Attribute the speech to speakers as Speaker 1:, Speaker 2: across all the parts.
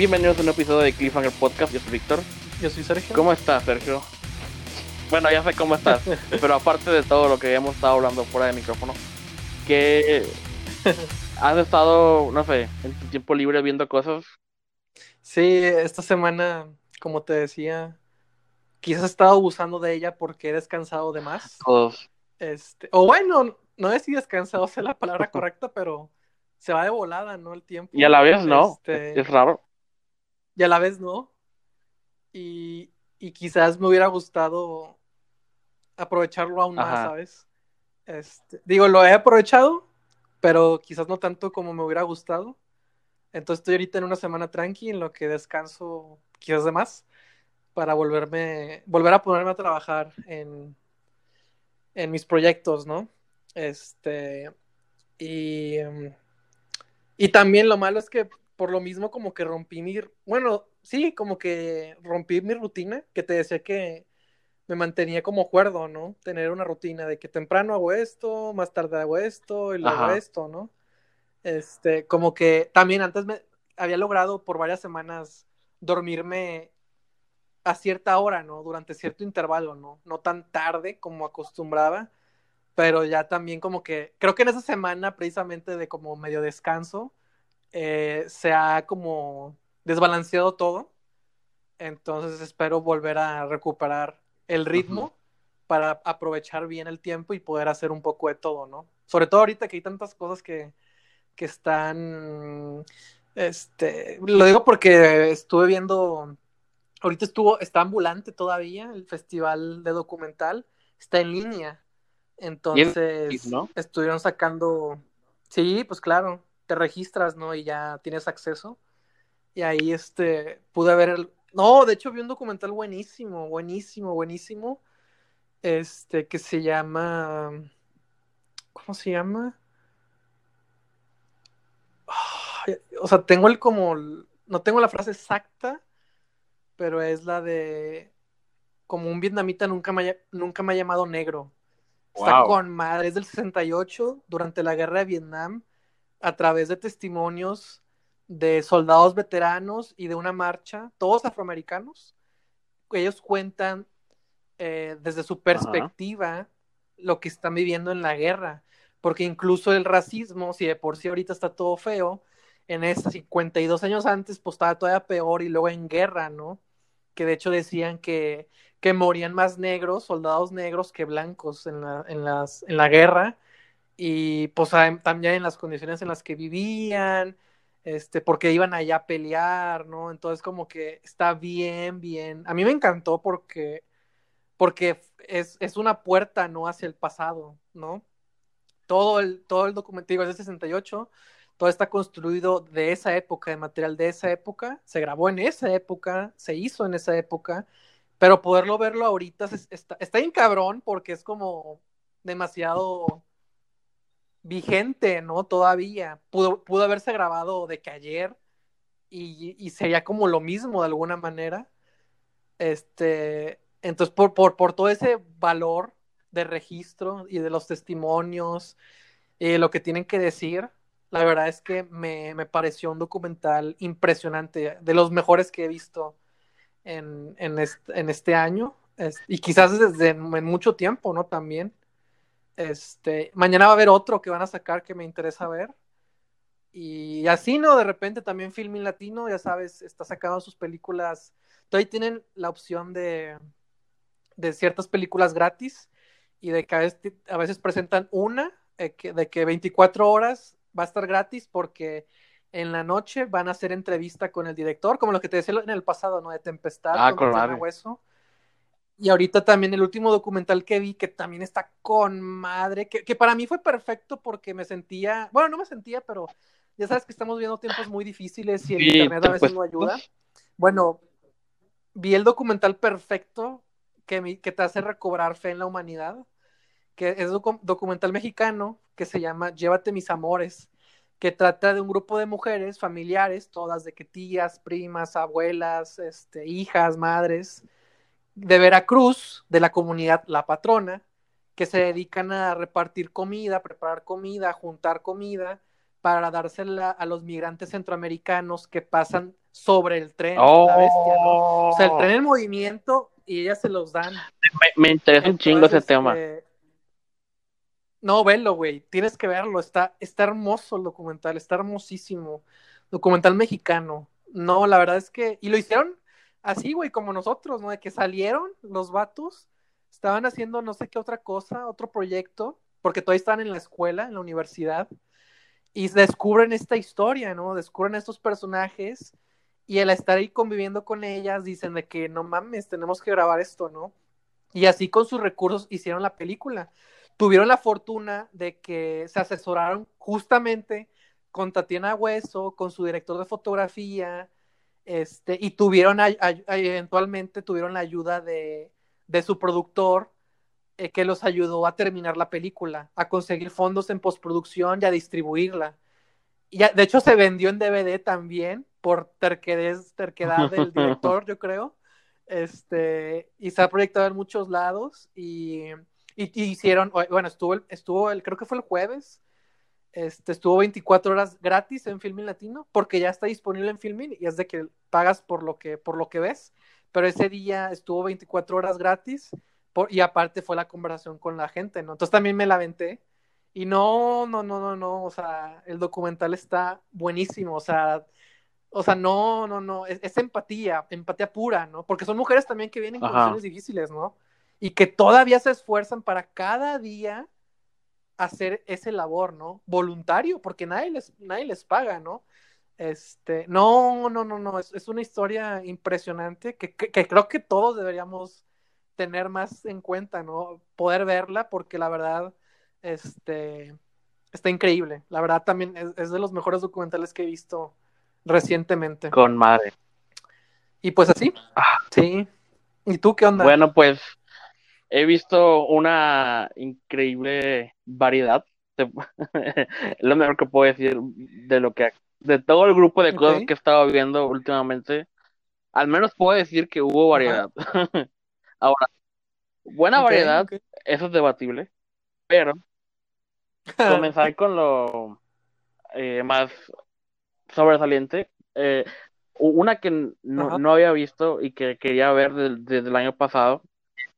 Speaker 1: Bienvenidos a un episodio de Cliffhanger Podcast. Yo soy Víctor.
Speaker 2: Yo soy Sergio.
Speaker 1: ¿Cómo estás, Sergio? Bueno, ya sé cómo estás, pero aparte de todo lo que hemos estado hablando fuera de micrófono, que has estado, no sé, en tu tiempo libre viendo cosas.
Speaker 2: Sí, esta semana, como te decía, quizás he estado abusando de ella porque he descansado de más.
Speaker 1: Todos.
Speaker 2: Este, o bueno, no sé si descansado sea la palabra correcta, pero se va de volada, ¿no? El tiempo.
Speaker 1: Y a la vez no,
Speaker 2: Este,
Speaker 1: es raro.
Speaker 2: Y a la vez no. Y, y quizás me hubiera gustado aprovecharlo aún más,
Speaker 1: Ajá.
Speaker 2: ¿sabes? Este, digo, lo he aprovechado, pero quizás no tanto como me hubiera gustado. Entonces estoy ahorita en una semana tranqui en lo que descanso quizás de más para volverme, volver a ponerme a trabajar en, en mis proyectos, ¿no? Este, y, y también lo malo es que por lo mismo como que rompí mi, bueno, sí, como que rompí mi rutina, que te decía que me mantenía como cuerdo, ¿no? Tener una rutina de que temprano hago esto, más tarde hago esto y luego
Speaker 1: Ajá.
Speaker 2: esto, ¿no? Este, como que también antes me había logrado por varias semanas dormirme a cierta hora, ¿no? Durante cierto intervalo, ¿no? No tan tarde como acostumbraba, pero ya también como que, creo que en esa semana precisamente de como medio descanso, eh, se ha como desbalanceado todo, entonces espero volver a recuperar el ritmo para aprovechar bien el tiempo y poder hacer un poco de todo, ¿no? Sobre todo ahorita que hay tantas cosas que, que están, este, lo digo porque estuve viendo, ahorita estuvo, está ambulante todavía el festival de documental, está en línea, entonces
Speaker 1: ¿no?
Speaker 2: estuvieron sacando, sí, pues claro, te registras, ¿no? Y ya tienes acceso, y ahí, este, pude ver el, no, de hecho vi un documental buenísimo, buenísimo, buenísimo, este, que se llama, ¿cómo se llama? O sea, tengo el como, no tengo la frase exacta, pero es la de, como un vietnamita nunca me, haya- nunca me ha llamado negro. Está con madre, es del 68, durante la guerra de Vietnam, a través de testimonios de soldados veteranos y de una marcha, todos afroamericanos. Ellos cuentan eh, desde su perspectiva lo que están viviendo en la guerra, porque incluso el racismo, si de por sí ahorita está todo feo, en estos 52 años antes, pues estaba todavía peor y luego en guerra, ¿no? Que de hecho decían que, que morían más negros, soldados negros que blancos en la, en las, en la guerra, y pues am- también en las condiciones en las que vivían, este, porque iban allá a pelear, ¿no? Entonces como que está bien, bien. A mí me encantó porque, porque es, es una puerta, ¿no? Hacia el pasado, ¿no? Todo el, todo el documento, digo, es de 68, todo está construido de esa época, de material de esa época, se grabó en esa época, se hizo en esa época, pero poderlo verlo ahorita está, está bien cabrón porque es como demasiado vigente, ¿no? Todavía. Pudo, pudo haberse grabado de que ayer y, y sería como lo mismo de alguna manera. Este, entonces, por, por, por todo ese valor de registro y de los testimonios y lo que tienen que decir, la verdad es que me, me pareció un documental impresionante, de los mejores que he visto en, en, este, en este año y quizás desde en mucho tiempo, ¿no? También. Este, mañana va a haber otro que van a sacar que me interesa ver. Y así, ¿no? De repente también Filmin Latino, ya sabes, está sacando sus películas. Todavía tienen la opción de, de ciertas películas gratis y de que a veces, a veces presentan una, eh, que- de que 24 horas va a estar gratis porque en la noche van a hacer entrevista con el director, como lo que te decía en el pasado, ¿no? De Tempestad,
Speaker 1: Ah,
Speaker 2: con. Hueso. Y ahorita también el último documental que vi, que también está con madre, que, que para mí fue perfecto porque me sentía, bueno, no me sentía, pero ya sabes que estamos viviendo tiempos muy difíciles y el
Speaker 1: Sí,
Speaker 2: internet a veces
Speaker 1: pues,
Speaker 2: no ayuda. Bueno, vi el documental perfecto que, me- que te hace recobrar fe en la humanidad, que es un docu- documental mexicano que se llama Llévate mis amores, que trata de un grupo de mujeres familiares, todas de que tías, primas, abuelas, este, hijas, madres, de Veracruz, de la comunidad La Patrona, que se dedican a repartir comida, preparar comida, juntar comida para dársela a los migrantes centroamericanos que pasan sobre el tren, la bestia, ¿no? O sea, el tren en movimiento y ellas se los dan.
Speaker 1: Me, me interesa un chingo ese tema.
Speaker 2: este, No, velo, güey. Tienes que verlo. Está, está hermoso el documental. Está hermosísimo. Documental mexicano. No, la verdad es que. Y lo hicieron así, güey, como nosotros, ¿no? De que salieron los vatos. Estaban haciendo no sé qué otra cosa, otro proyecto. Porque todavía están en la escuela, en la universidad. Y descubren esta historia, ¿no? Descubren estos personajes. Y al estar ahí conviviendo con ellas, dicen de que no mames, tenemos que grabar esto, ¿no? Y así con sus recursos hicieron la película tuvieron la fortuna de que se asesoraron justamente con Tatiana Hueso, con su director de fotografía, este, y tuvieron, a- a- eventualmente tuvieron la ayuda de, de su productor, eh, que los ayudó a terminar la película, a conseguir fondos en postproducción y a distribuirla. Y de hecho, se vendió en DVD también por terquedez, terquedad del director, yo creo. Este, y se ha proyectado en muchos lados y, y- y hicieron, bueno, estuvo, el, estuvo el, creo que fue el jueves, este, estuvo 24 horas gratis en Filmin Latino, porque ya está disponible en Filmin y es de que pagas por lo que, por lo que ves, pero ese día estuvo 24 horas gratis por, y aparte fue la conversación con la gente, ¿no? Entonces también me la aventé y no, no, no, no, no, o sea, el documental está buenísimo, o sea, o sea, no, no, no, es, es empatía, empatía pura, ¿no? Porque son mujeres también que vienen en condiciones difíciles, ¿no? Y que todavía se esfuerzan para cada día hacer ese labor, ¿no? Voluntario, porque nadie les, nadie les paga, ¿no? Este, no, no, no, no, es, es una historia impresionante que, que, que creo que todos deberíamos tener más en cuenta, ¿no? Poder verla, porque la verdad, este, está increíble. La verdad también es, es de los mejores documentales que he visto recientemente.
Speaker 1: Con madre.
Speaker 2: Y pues así,
Speaker 1: Ah.
Speaker 2: sí. ¿Y tú qué onda?
Speaker 1: Bueno, pues he visto una increíble variedad. lo mejor que puedo decir de lo que de todo el grupo de cosas que he estado viendo últimamente. Al menos puedo decir que hubo variedad. Ahora, buena variedad, eso es debatible, pero comenzar con lo eh, más sobresaliente. eh, una que no, no había visto y que quería ver de- desde el año pasado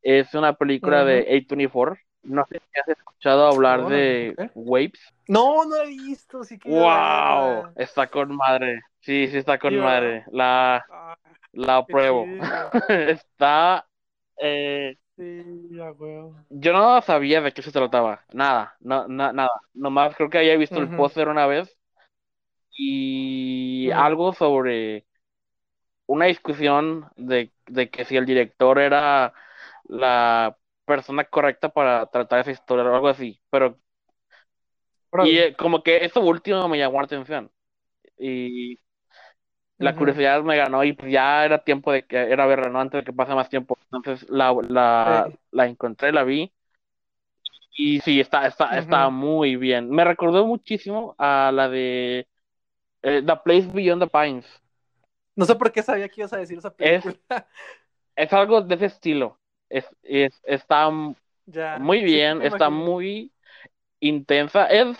Speaker 1: es una película de A24. No sé si has escuchado hablar de. Waves.
Speaker 2: No, no la he visto, sí que
Speaker 1: ¡Wow! Está con madre. Sí, sí está con madre. La,
Speaker 2: Ah,
Speaker 1: la apruebo. está. eh,
Speaker 2: sí, a huevo.
Speaker 1: yo no sabía de qué se trataba. Nada, no, na- nada. Nomás creo que había visto el póster una vez y algo sobre una discusión de, de que si el director era la persona correcta para tratar esa historia o algo así. Pero, y eh, como que eso último me llamó la atención. Y la curiosidad me ganó y pues ya era tiempo de que era verla, ¿no? Antes de que pase más tiempo. Entonces la, la,
Speaker 2: Sí.
Speaker 1: la encontré, la vi. Y sí, está, está, está muy bien. Me recordó muchísimo a la de eh, The Place Beyond the Pines.
Speaker 2: No sé por qué sabía que ibas a decir esa
Speaker 1: Es,
Speaker 2: película.
Speaker 1: es algo de ese estilo. Es, es, está
Speaker 2: ya.
Speaker 1: muy bien, está muy intensa. Es,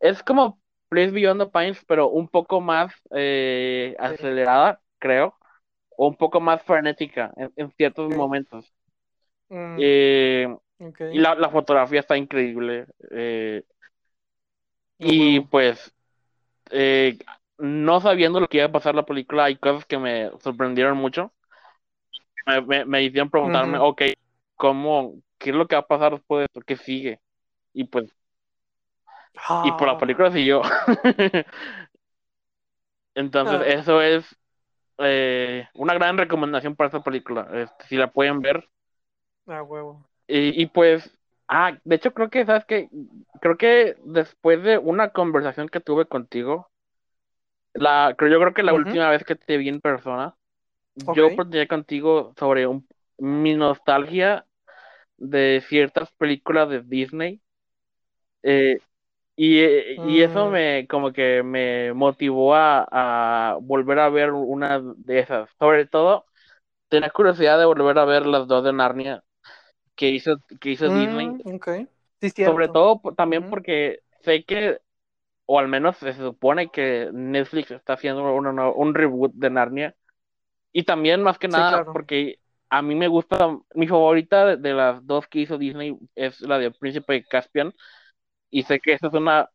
Speaker 1: es como Place Beyond the Pines, pero un poco más eh,
Speaker 2: Sí.
Speaker 1: acelerada, creo. O un poco más frenética en, en ciertos momentos.
Speaker 2: Mm,
Speaker 1: Eh, y la, la fotografía está increíble. eh, y pues, no sabiendo lo que iba a pasar la película, hay cosas que me sorprendieron mucho. Me, me, me hicieron preguntarme,
Speaker 2: Ujú.
Speaker 1: ok, ¿cómo, qué es lo que va a pasar después de esto? ¿Qué sigue? Y pues, y por la
Speaker 2: Ah,
Speaker 1: película siguió. Entonces,
Speaker 2: ah,
Speaker 1: eso es eh, una gran recomendación para esta película. Este, si la pueden ver.
Speaker 2: a huevo.
Speaker 1: Y, y pues, ah, de hecho creo que, ¿sabes qué? Creo que después de una conversación que tuve contigo, la, creo, yo creo que la última vez que te vi en persona, Yo platiqué contigo sobre un- mi nostalgia de ciertas películas de Disney. eh, y, eh, y eso
Speaker 2: Mm,
Speaker 1: me, como que me motivó a, a volver a ver una de esas. Sobre todo, tenía curiosidad de volver a ver las dos de Narnia que hizo, que hizo Disney.
Speaker 2: mm. Sí,
Speaker 1: Sobre todo también porque sé que o al menos se supone que Netflix está haciendo un reboot de Narnia. Y también, más que nada, porque a mí me gusta, mi favorita de, las dos que hizo Disney es la de Príncipe Caspian. Y sé que esa es una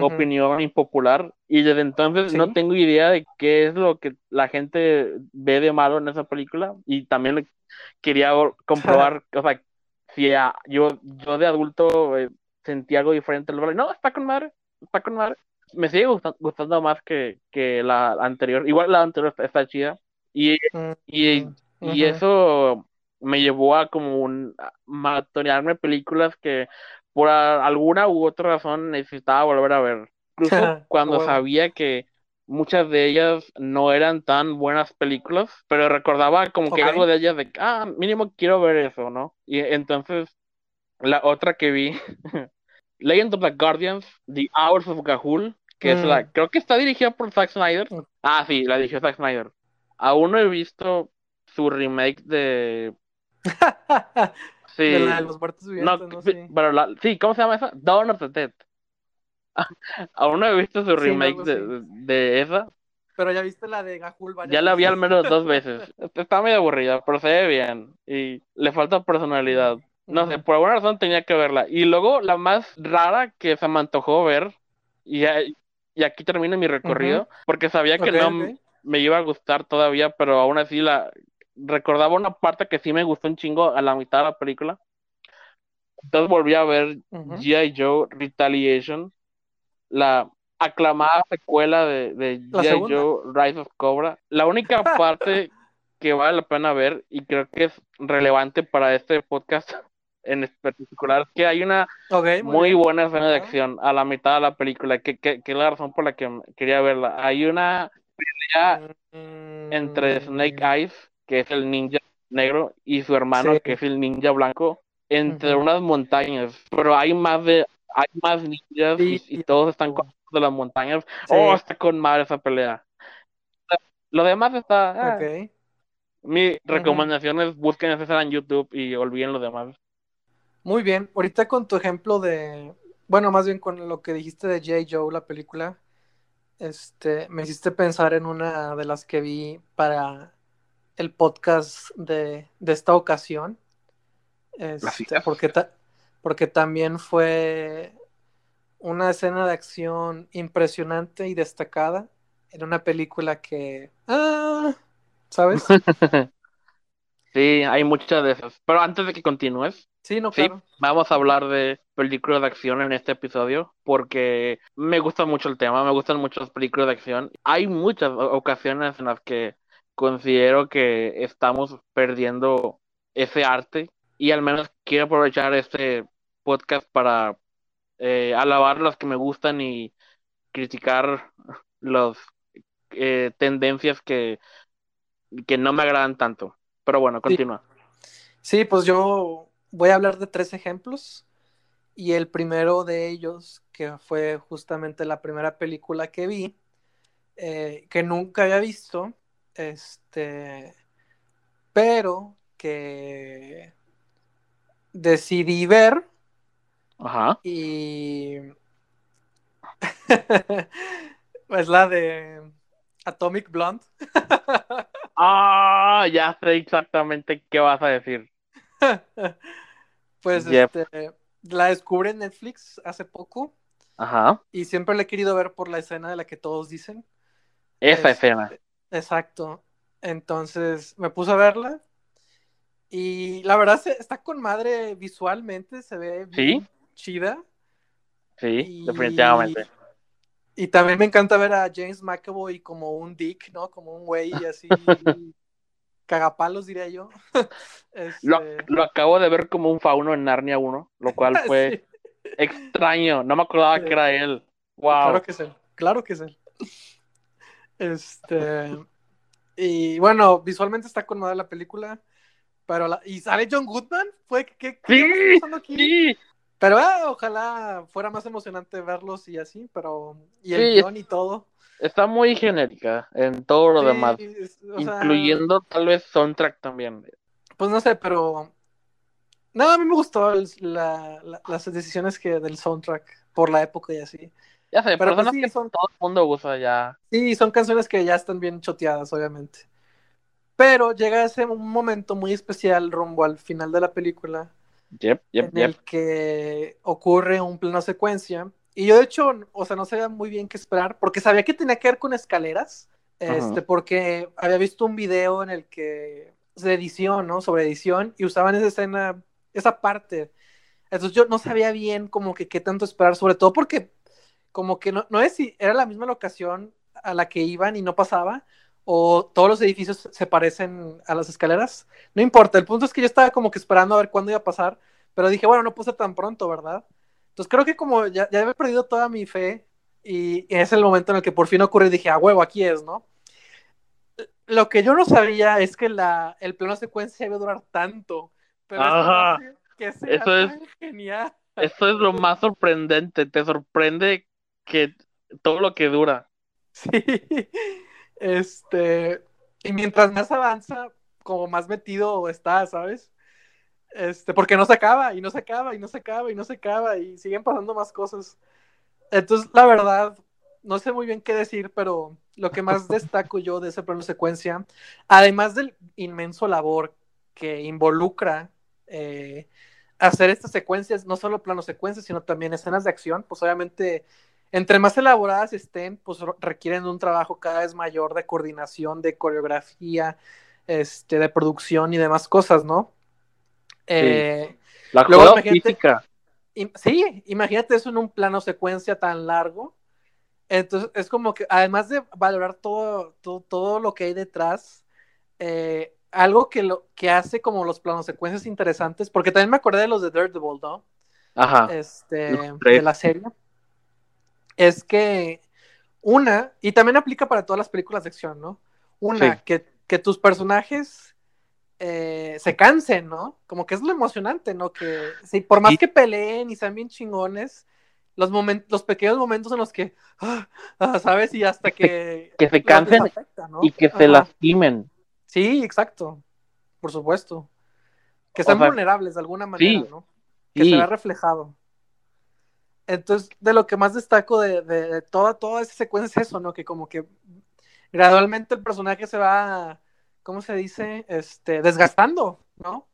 Speaker 1: opinión impopular. Y desde entonces no tengo idea de qué es lo que la gente ve de malo en esa película. Y también quería comprobar, o sea, si yo, yo de adulto eh, sentí algo diferente. No, está con madre, está con madre. Me sigue gustando, más que, que la anterior. Igual la anterior está, chida. Y, y, y eso me llevó a como un, películas que por alguna u otra razón necesitaba volver a ver. Incluso cuando sabía que muchas de ellas no eran tan buenas películas, pero recordaba como que algo de ellas de, ah, mínimo quiero ver eso, ¿no? Y entonces, la otra que vi, Legend of the Guardians, The Hours of Gahul, que es la, mm. creo que está dirigida por Zack Snyder. Mm. Ah, sí, la dirigió Zack Snyder. Aún no he visto su remake de...
Speaker 2: sí. De la de los muertos vivientes, no,
Speaker 1: Sí. Pero la, sí, ¿cómo se llama esa? Dawn of the Dead. Aún no he visto su remake de, de, esa.
Speaker 2: Pero ya viste la de Gahul
Speaker 1: Ya la vi al menos dos veces. Está medio aburrida, pero se ve bien. Y le falta personalidad. No sé, por alguna razón tenía que verla. Y luego la más rara que se me antojó ver, y, y aquí termina mi recorrido, porque sabía que no me iba a gustar todavía, pero aún así la recordaba una parte que sí me gustó un chingo a la mitad de la película. Entonces volví a ver G.I. Joe Retaliation, la aclamada secuela de, de G.I. Joe Rise of Cobra. La única parte que vale la pena ver y creo que es relevante para este podcast en particular que hay una muy, buena escena de acción a la mitad de la película, que, que, es la razón por la que quería verla. Hay una pelea entre mm. Snake Eyes, que es el ninja negro, y su hermano, que es el ninja blanco, entre unas montañas, pero hay más de hay más ninjas y, todos están con de las montañas. Oh, está con madre esa pelea. Lo demás está. Ah. Mi recomendación es busquen esa en YouTube y olviden lo demás.
Speaker 2: Muy bien, ahorita con tu ejemplo de, bueno, más bien con lo que dijiste de J. Joe, la película, este, me hiciste pensar en una de las que vi para el podcast de, esta ocasión. Este, porque, porque también fue una escena de acción impresionante y destacada en una película que, ah, ¿sabes?
Speaker 1: sí, hay muchas de esas. Pero antes de que continúes,
Speaker 2: Sí, no, claro.
Speaker 1: vamos a hablar de películas de acción en este episodio porque me gusta mucho el tema, me gustan mucho las películas de acción. Hay muchas ocasiones en las que considero que estamos perdiendo ese arte y al menos quiero aprovechar este podcast para eh, alabar las que me gustan y criticar las eh, tendencias que, que no me agradan tanto. Pero bueno, continúa.
Speaker 2: sí, pues yo voy a hablar de tres ejemplos y el primero de ellos, que fue justamente la primera película que vi, eh, que nunca había visto, este, pero que decidí ver.
Speaker 1: Ajá.
Speaker 2: Y es la de Atomic Blonde.
Speaker 1: ah, ya sé exactamente qué vas a decir.
Speaker 2: Pues este, la descubrí en Netflix hace poco.
Speaker 1: Ajá.
Speaker 2: Y siempre la he querido ver por la escena de la que todos dicen.
Speaker 1: Esa este, escena.
Speaker 2: Exacto. Entonces me puse a verla. Y la verdad está con madre visualmente, se ve
Speaker 1: ¿Sí?
Speaker 2: chida.
Speaker 1: Sí, definitivamente.
Speaker 2: Y también me encanta ver a James McAvoy como un dick, ¿no? Como un güey así cagapalos, diría yo.
Speaker 1: Lo, este lo, acabo de ver como un fauno en Narnia 1, lo cual fue extraño. No me acordaba que era él. Wow.
Speaker 2: Claro que es él. Claro que es él. Este. Y bueno, visualmente está con la película. Pero la... ¿Y sale John Goodman? ¿Fue que
Speaker 1: sí, sí.
Speaker 2: Pero ah, ojalá fuera más emocionante verlos y así, pero. Y el guion y todo.
Speaker 1: Está muy genérica en todo lo demás. incluyendo tal vez soundtrack también.
Speaker 2: Pues no sé, pero. No, a mí me gustó las decisiones que del soundtrack por la época y así.
Speaker 1: Ya sé,
Speaker 2: Pero
Speaker 1: pero
Speaker 2: pues sí,
Speaker 1: que
Speaker 2: son-
Speaker 1: todo el mundo usa ya.
Speaker 2: Sí, son canciones que ya están bien choteadas, obviamente. Pero llega ese momento muy especial rumbo al final de la película
Speaker 1: Yep, yep,
Speaker 2: en
Speaker 1: yep.
Speaker 2: el que ocurre un plano secuencia. Y yo, de hecho, o sea, no sabía muy bien qué esperar, porque sabía que tenía que ver con escaleras, este,
Speaker 1: Ajá.
Speaker 2: porque había visto un video en el que, de edición, ¿no? Sobre edición, y usaban esa escena, esa parte. Entonces yo no sabía bien como que qué tanto esperar, sobre todo porque como que no, no es si era la misma locación a la que iban y no pasaba, o todos los edificios se parecen a las escaleras. No importa, el punto es que yo estaba como que esperando a ver cuándo iba a pasar, pero dije, bueno, no puse tan pronto, ¿verdad? Entonces creo que como ya, ya había perdido toda mi fe y, y es el momento en el que por fin ocurre dije, a huevo, aquí es, ¿no? Lo que yo no sabía es que la, el plano secuencia iba a durar tanto, pero eso
Speaker 1: Ajá.
Speaker 2: hace que sea
Speaker 1: Eso es-
Speaker 2: genial.
Speaker 1: Esto es lo más sorprendente. Te sorprende que todo lo que dura.
Speaker 2: Sí. Este. Y mientras más avanza, como más metido está, ¿sabes? Este, porque no se acaba, y no se acaba, y no se acaba, y no se acaba, y siguen pasando más cosas. Entonces, la verdad, no sé muy bien qué decir, pero lo que más destaco yo de ese plano secuencia, además del inmenso labor que involucra eh, hacer estas secuencias, no solo plano secuencias, sino también escenas de acción, pues obviamente entre más elaboradas estén, pues requieren un trabajo cada vez mayor de coordinación, de coreografía, este, de producción y demás cosas, ¿no? Eh,
Speaker 1: La
Speaker 2: Luego,
Speaker 1: cosa
Speaker 2: imagínate-
Speaker 1: física.
Speaker 2: im- sí, imagínate eso en un plano secuencia tan largo. Entonces, es como que, además de valorar todo, todo, todo lo que hay detrás, eh, algo que, lo, que hace como los planos secuencias interesantes, porque también me acordé de los de Daredevil, ¿no?
Speaker 1: Ajá.
Speaker 2: este, de la serie, es que una, y también aplica para todas las películas de acción, ¿no? Una,
Speaker 1: Sí.
Speaker 2: que, que tus personajes eh, se cansen, ¿no? Como que es lo emocionante, ¿no? Que sí, por más que peleen y sean bien chingones, los, los pequeños momentos en los que, ah, ah, ¿sabes? Y hasta que...
Speaker 1: Que se cansen
Speaker 2: ¿no?
Speaker 1: y que se lastimen.
Speaker 2: Sí, exacto, por supuesto. Que están
Speaker 1: sea,
Speaker 2: vulnerables de alguna manera,
Speaker 1: sí,
Speaker 2: ¿no? que
Speaker 1: Sí.
Speaker 2: se vea reflejado. Entonces, de lo que más destaco de, toda, toda esa secuencia es eso, ¿no? Que como que gradualmente el personaje se va, ¿cómo se dice? Este, desgastando, ¿no?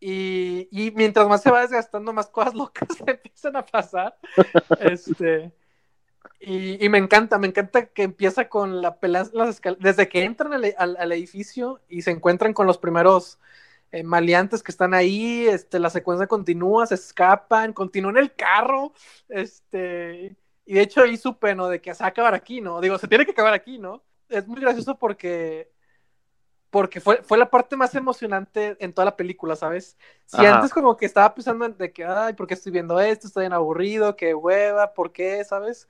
Speaker 2: Y, y mientras más se va desgastando, más cosas locas le empiezan a pasar. Este, y, y me encanta, me encanta que empieza con la pelea las desde que entran al- al edificio y se encuentran con los primeros eh, maleantes que están ahí, este, la secuencia continúa, se escapan, continúan el carro, este, y de hecho ahí supe, ¿no? De que se va a acabar aquí, ¿no? Digo, se tiene que acabar aquí, ¿no? Es muy gracioso porque porque fue, fue la parte más emocionante en toda la película, ¿sabes? Si
Speaker 1: Ajá.
Speaker 2: antes como que estaba pensando en de que, ay, ¿por qué estoy viendo esto? Estoy bien aburrido, qué hueva, ¿por qué? ¿Sabes?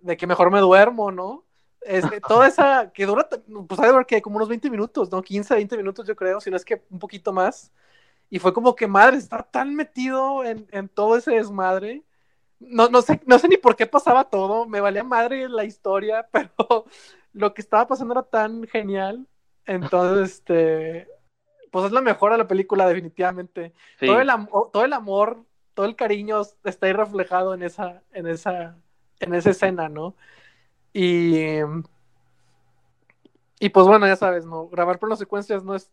Speaker 2: De que mejor me duermo, ¿no? Este, toda esa, que dura, pues de ver que como unos 20 minutos, ¿no? 15, 20 minutos yo creo, si no es que un poquito más. Y fue como que, madre, estaba tan metido en, en todo ese desmadre. No, no, sé, no sé ni por qué pasaba todo, me valía madre la historia, pero lo que estaba pasando era tan genial. Entonces, este, pues es la mejor de la película, definitivamente.
Speaker 1: Sí.
Speaker 2: Todo, el am- todo el amor, todo el cariño está ahí reflejado en esa, en esa, en esa escena, ¿no? Y, y pues bueno, ya sabes, ¿no? Grabar por las secuencias no es,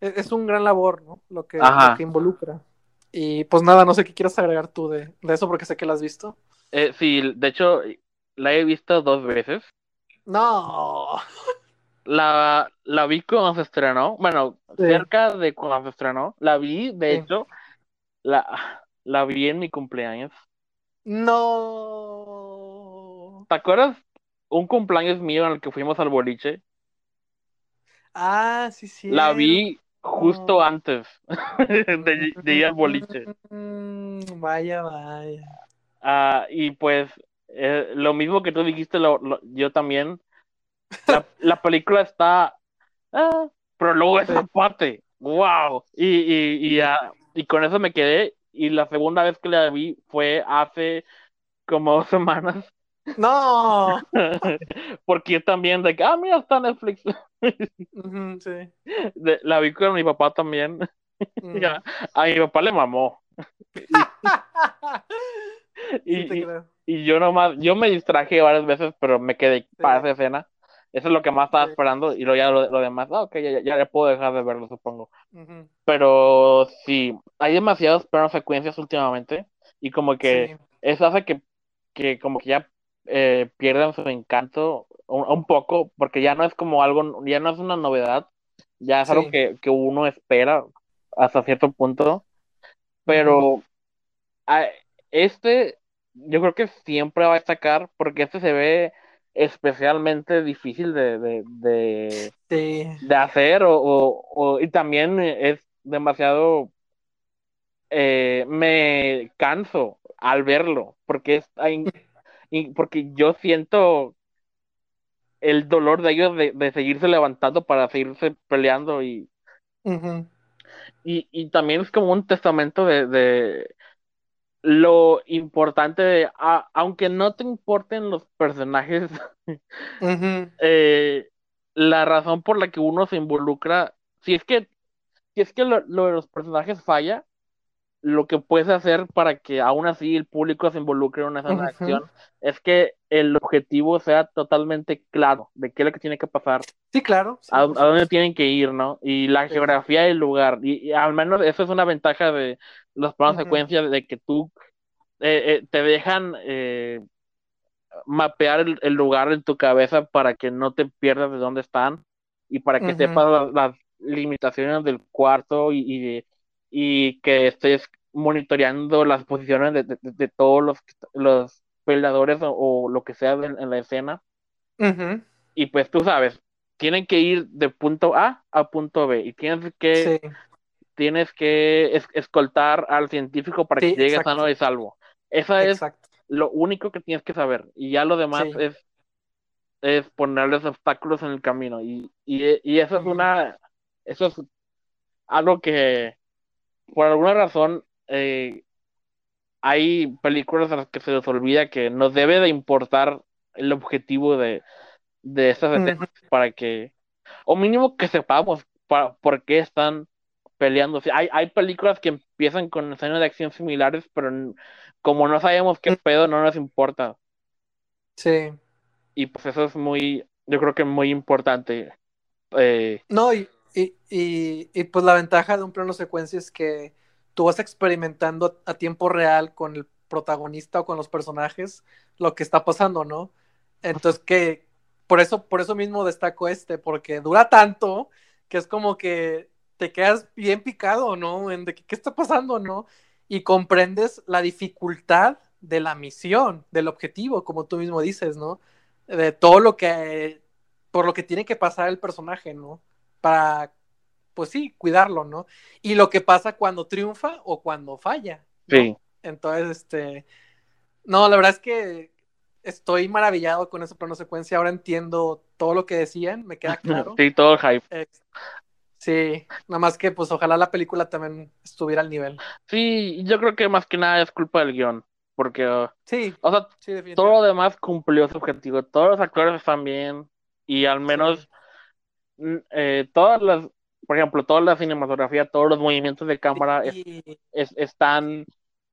Speaker 2: es, es un gran labor, ¿no? Lo que, lo que involucra. Y pues nada, no sé qué quieras agregar tú de, de eso porque sé que la has visto.
Speaker 1: Eh, sí, de hecho, la he visto dos veces.
Speaker 2: No.
Speaker 1: La, la vi cuando se estrenó. Bueno,
Speaker 2: Sí.
Speaker 1: cerca de cuando se estrenó. La vi, de
Speaker 2: Sí.
Speaker 1: hecho, la, la vi en mi cumpleaños.
Speaker 2: No.
Speaker 1: ¿Te acuerdas? Un cumpleaños mío en el que fuimos al boliche.
Speaker 2: Ah, sí, sí.
Speaker 1: La vi justo antes de, de ir al boliche.
Speaker 2: Mm, Vaya, vaya.
Speaker 1: Ah, y pues, eh, lo mismo que tú dijiste, lo, lo- yo también. La, la película está. ah, pero luego esa parte, wow. Y, y, y, ah, y con eso me quedé. Y la segunda vez que la vi fue hace como dos semanas.
Speaker 2: No.
Speaker 1: Porque yo también, de que, ah, mira, está Netflix.
Speaker 2: Sí.
Speaker 1: De- la vi con mi papá también.
Speaker 2: Mm.
Speaker 1: Ya, A mi papá le mamó. y,
Speaker 2: Sí, te
Speaker 1: y-
Speaker 2: creo.
Speaker 1: y yo nomás, yo me distraje varias veces, pero me quedé para esa escena. Eso es lo que más estaba
Speaker 2: Sí.
Speaker 1: esperando y luego ya lo, lo demás, ah, ok, ya, ya, ya puedo dejar de verlo, supongo. Pero sí, hay demasiadas planos secuencias últimamente y como que eso hace que, que como que ya eh, pierdan su encanto un, un poco, porque ya no es como algo, ya no es una novedad, ya es algo que, que uno espera hasta cierto punto, pero a- este yo creo que siempre va a destacar porque este se ve especialmente difícil de, de, de,
Speaker 2: Sí.
Speaker 1: de hacer o, o- o- y también es demasiado eh, me canso al verlo porque es y porque yo siento el dolor de ellos de, de seguirse levantando para seguirse peleando y, y, y también es como un testamento de, de lo importante de a- aunque no te importen los personajes eh, la razón por la que uno se involucra si es que si es que lo, lo de los personajes falla lo que puedes hacer para que aún así el público se involucre en
Speaker 2: Ujú.
Speaker 1: acción es que el objetivo sea totalmente claro de qué es lo que tiene que pasar,
Speaker 2: Sí, claro. sí,
Speaker 1: a, dónde tienen que ir, ¿no? Y la
Speaker 2: Sí.
Speaker 1: geografía del lugar. Y, y al menos eso es una ventaja de los planos secuencias de que tú eh, eh, te dejan eh, mapear el, el lugar en tu cabeza para que no te pierdas de dónde están y para que sepas las, las limitaciones del cuarto y, y, de- y que estés monitoreando las posiciones de, de- de todos los, los peleadores o, o lo que sea en, en la escena.
Speaker 2: Ujú.
Speaker 1: Y pues tú sabes, tienen que ir de punto A a punto B y tienes que,
Speaker 2: Sí.
Speaker 1: tienes que es- escoltar al científico para
Speaker 2: Sí,
Speaker 1: que llegue
Speaker 2: exacto.
Speaker 1: sano y salvo. Esa es
Speaker 2: Exacto.
Speaker 1: lo único que tienes que saber. Y ya lo demás
Speaker 2: Sí.
Speaker 1: es, es ponerles obstáculos en el camino. Y, y, y eso es una, eso es algo que por alguna razón eh, hay películas a las que se les olvida que nos debe de importar el objetivo de, de estas escenas para que, o mínimo que sepamos para, por qué están peleando. O sea, hay, hay películas que empiezan con escenas de acción similares, pero como no sabemos qué pedo, no nos importa.
Speaker 2: Sí.
Speaker 1: Y pues eso es muy, yo creo que muy importante. Eh,
Speaker 2: No, y, y, y, y, pues la ventaja de un plano secuencia es que tú vas experimentando a tiempo real con el protagonista o con los personajes lo que está pasando, ¿no? Entonces que por eso, por eso mismo destaco este, porque dura tanto que es como que te quedas bien picado, ¿no? En de qué está pasando, ¿no? Y comprendes la dificultad de la misión, del objetivo, como tú mismo dices, ¿no? De todo lo que, por lo que tiene que pasar el personaje, ¿no? Para, pues sí, cuidarlo, ¿no? Y lo que pasa cuando triunfa o cuando falla. ¿no?
Speaker 1: sí.
Speaker 2: Entonces, este, no, la verdad es que estoy maravillado con ese plano secuencia. Ahora entiendo todo lo que decían, me queda claro.
Speaker 1: Sí, todo el hype.
Speaker 2: Eh, sí, nada más que pues ojalá la película también estuviera al nivel.
Speaker 1: Sí, yo creo que más que nada es culpa del guion, porque, uh,
Speaker 2: Sí,
Speaker 1: o sea,
Speaker 2: sí,
Speaker 1: todo lo demás cumplió su objetivo, todos los actores están bien y al menos
Speaker 2: Sí.
Speaker 1: Eh, todas las, por ejemplo, toda la cinematografía, todos los movimientos de cámara es- están,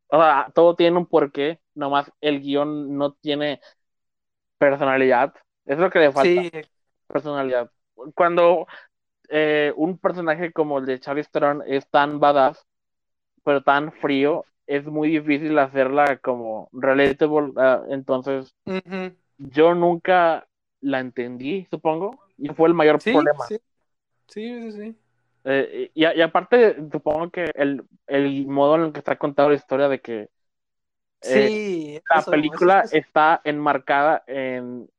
Speaker 1: o sea, todo tiene un porqué, nomás el guion no tiene personalidad, es lo que le falta,
Speaker 2: sí,
Speaker 1: personalidad. Cuando eh, un personaje como el de Charlize Theron es tan badass, pero tan frío, es muy difícil hacerla como relatable, ah, entonces yo nunca la entendí, supongo, y fue el mayor
Speaker 2: sí,
Speaker 1: problema.
Speaker 2: sí, sí, sí, sí.
Speaker 1: Eh, y, y aparte, supongo que el, el modo en el que está contada la historia de que eh,
Speaker 2: Sí,
Speaker 1: la
Speaker 2: eso,
Speaker 1: película
Speaker 2: eso- eso-
Speaker 1: está enmarcada en,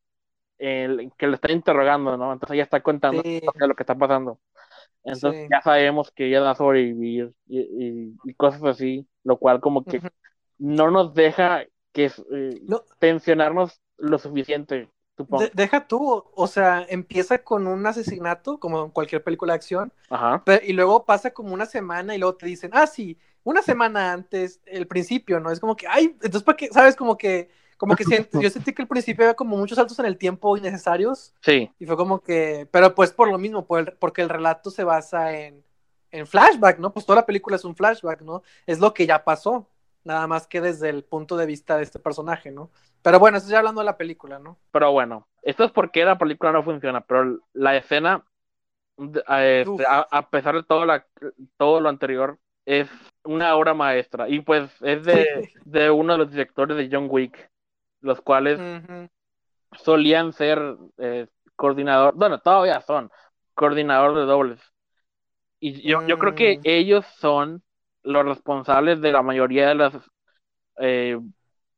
Speaker 1: en que le están interrogando, ¿no? Entonces ella está contando
Speaker 2: Sí.
Speaker 1: lo que está pasando. Entonces
Speaker 2: Sí.
Speaker 1: ya sabemos que ella va a sobrevivir y, y- y cosas así, lo cual como que no nos deja que eh,
Speaker 2: No.
Speaker 1: tensionarnos lo suficiente.
Speaker 2: De- deja tú, o sea, empieza con un asesinato, como en cualquier película de acción,
Speaker 1: Ajá.
Speaker 2: Pero- y luego pasa como una semana y luego te dicen, ah, sí, una semana antes, el principio, ¿no? Es como que, ay, entonces, ¿para qué? ¿Sabes? Como que, como que siento- yo sentí que el principio había como muchos saltos en el tiempo innecesarios
Speaker 1: Sí,
Speaker 2: y fue como que, pero pues por lo mismo, por el- porque el relato se basa en, en flashback, ¿no? Pues toda la película es un flashback, ¿no? Es lo que ya pasó. Nada más que desde el punto de vista de este personaje, ¿no? Pero bueno, estoy hablando de la película, ¿no?
Speaker 1: Pero bueno, esto es porque la película no funciona, pero la escena, este, a, pesar de todo, la, todo lo anterior, es una obra maestra. Y pues es de, de uno de los directores de John Wick, los cuales solían ser eh, coordinador, bueno, todavía son coordinador de dobles. Y yo, yo creo que mm. ellos son los responsables de la mayoría de las eh,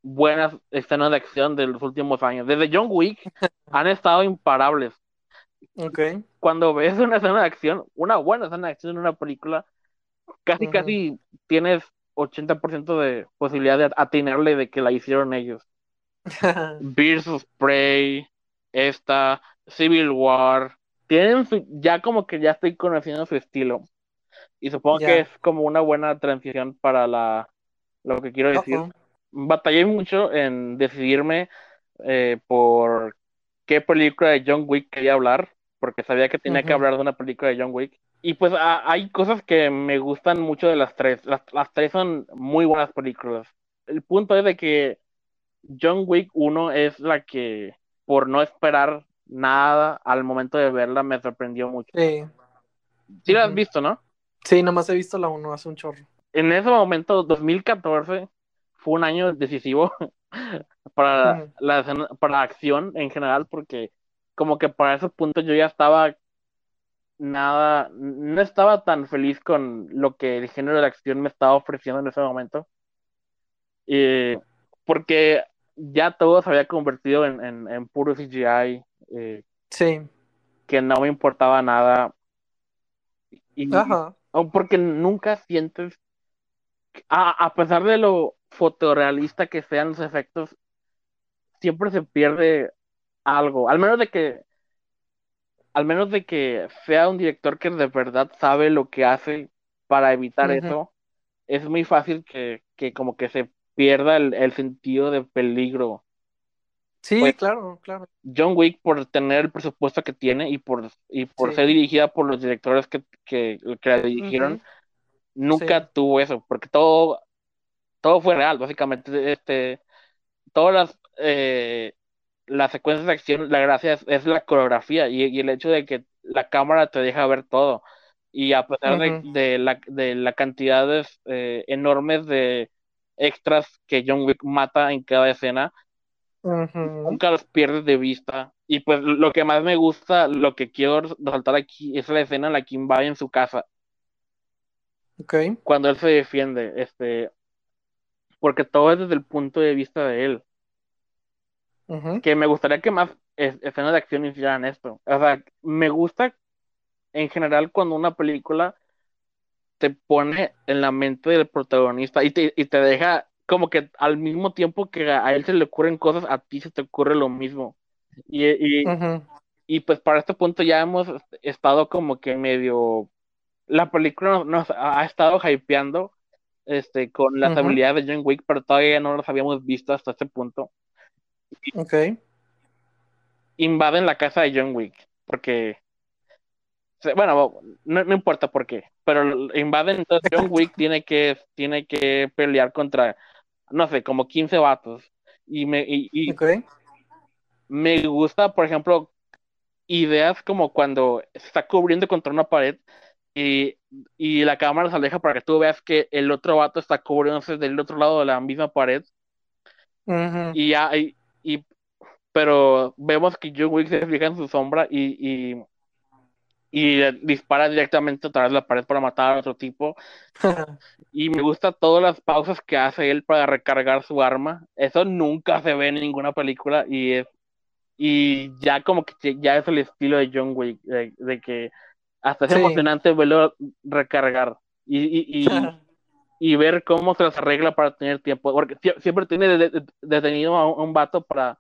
Speaker 1: buenas escenas de acción de los últimos años. Desde John Wick han estado imparables.
Speaker 2: Okay.
Speaker 1: Cuando ves una escena de acción, una buena escena de acción en una película, casi casi tienes 80% de posibilidad de atinarle de que la hicieron ellos. Of Prey, esta, Civil War, tienen ya como que ya estoy conociendo su estilo. Y supongo que es como una buena transición para la lo que quiero decir. Batallé mucho en decidirme eh, por qué película de John Wick quería hablar, porque sabía que tenía que hablar de una película de John Wick. Y pues hay cosas que me gustan mucho de las tres. Las, las tres son muy buenas películas. El punto es de que John Wick 1 es la que, por no esperar nada al momento de verla, me sorprendió mucho.
Speaker 2: Sí.
Speaker 1: Sí la has visto, ¿no?
Speaker 2: Sí, nomás he visto la 1 hace un chorro.
Speaker 1: En ese momento, 2014, fue un año decisivo para, la, para acción en general, porque como que para ese punto yo ya estaba nada, no estaba tan feliz con lo que el género de acción me estaba ofreciendo en ese momento. porque ya todo se había convertido en, en, puro CGI. Eh,
Speaker 2: sí.
Speaker 1: Que no me importaba nada. Y, Ajá. Porque nunca sientes, a, a pesar de lo fotorrealista que sean los efectos, siempre se pierde algo. Al menos de que, al menos de que sea un director que de verdad sabe lo que hace para evitar eso, es muy fácil que, que como que se pierda el, sentido de peligro.
Speaker 2: Sí, pues, claro, claro.
Speaker 1: John Wick, por tener el presupuesto que tiene y por, y por ser dirigida por los directores que, que, la dirigieron, nunca tuvo eso, porque todo, todo fue real, básicamente. Este, todas las, eh, las secuencias de acción, la gracia es, la coreografía y, el hecho de que la cámara te deja ver todo. Y a pesar de, la, de la cantidades eh, enormes de extras que John Wick mata en cada escena, nunca los pierdes de vista. Y pues lo que más me gusta, lo que quiero resaltar aquí, es la escena en la que va en su casa.
Speaker 2: Okay.
Speaker 1: Cuando él se defiende, este, porque todo es desde el punto de vista de él. Que me gustaría que más escenas de acción hicieran esto. O sea, me gusta en general cuando una película te pone en la mente del protagonista y te, y te deja como que al mismo tiempo que a él se le ocurren cosas, a ti se te ocurre lo mismo. Y, y, y pues para este punto ya hemos estado como que medio... La película nos, ha estado hypeando este, con las habilidades de John Wick, pero todavía no las habíamos visto hasta este punto.
Speaker 2: Ok.
Speaker 1: Invaden la casa de John Wick, porque bueno, no, importa por qué, pero invaden, entonces John Wick tiene que, tiene que pelear contra, no sé, como 15 vatos. Y me, y, me gusta, por ejemplo, ideas como cuando se está cubriendo contra una pared y, la cámara se aleja para que tú veas que el otro vato está cubriéndose del otro lado de la misma pared. Y ya, y, pero vemos que John Wick se fija en su sombra y, y y dispara directamente a través de la pared para matar a otro tipo. y me gusta todas las pausas que hace él para recargar su arma. Eso nunca se ve en ninguna película y es y ya como que ya es el estilo de John Wick, de, que hasta es emocionante verlo recargar y, y, y, ver cómo se las arregla para tener tiempo, porque siempre tiene detenido a un, vato para,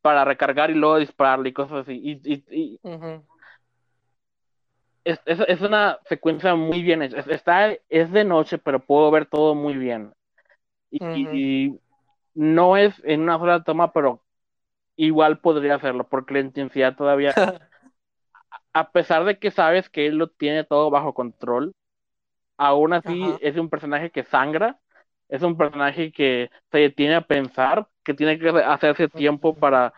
Speaker 1: para recargar y luego dispararle y cosas así. Y, es, es, una secuencia muy bien hecha. Está, es de noche, pero puedo ver todo muy bien. Y, no es en una sola toma, pero igual podría hacerlo, porque la intensidad todavía, a pesar de que sabes que él lo tiene todo bajo control, aún así es un personaje que sangra es un personaje que se detiene a pensar, que tiene que hacerse tiempo para,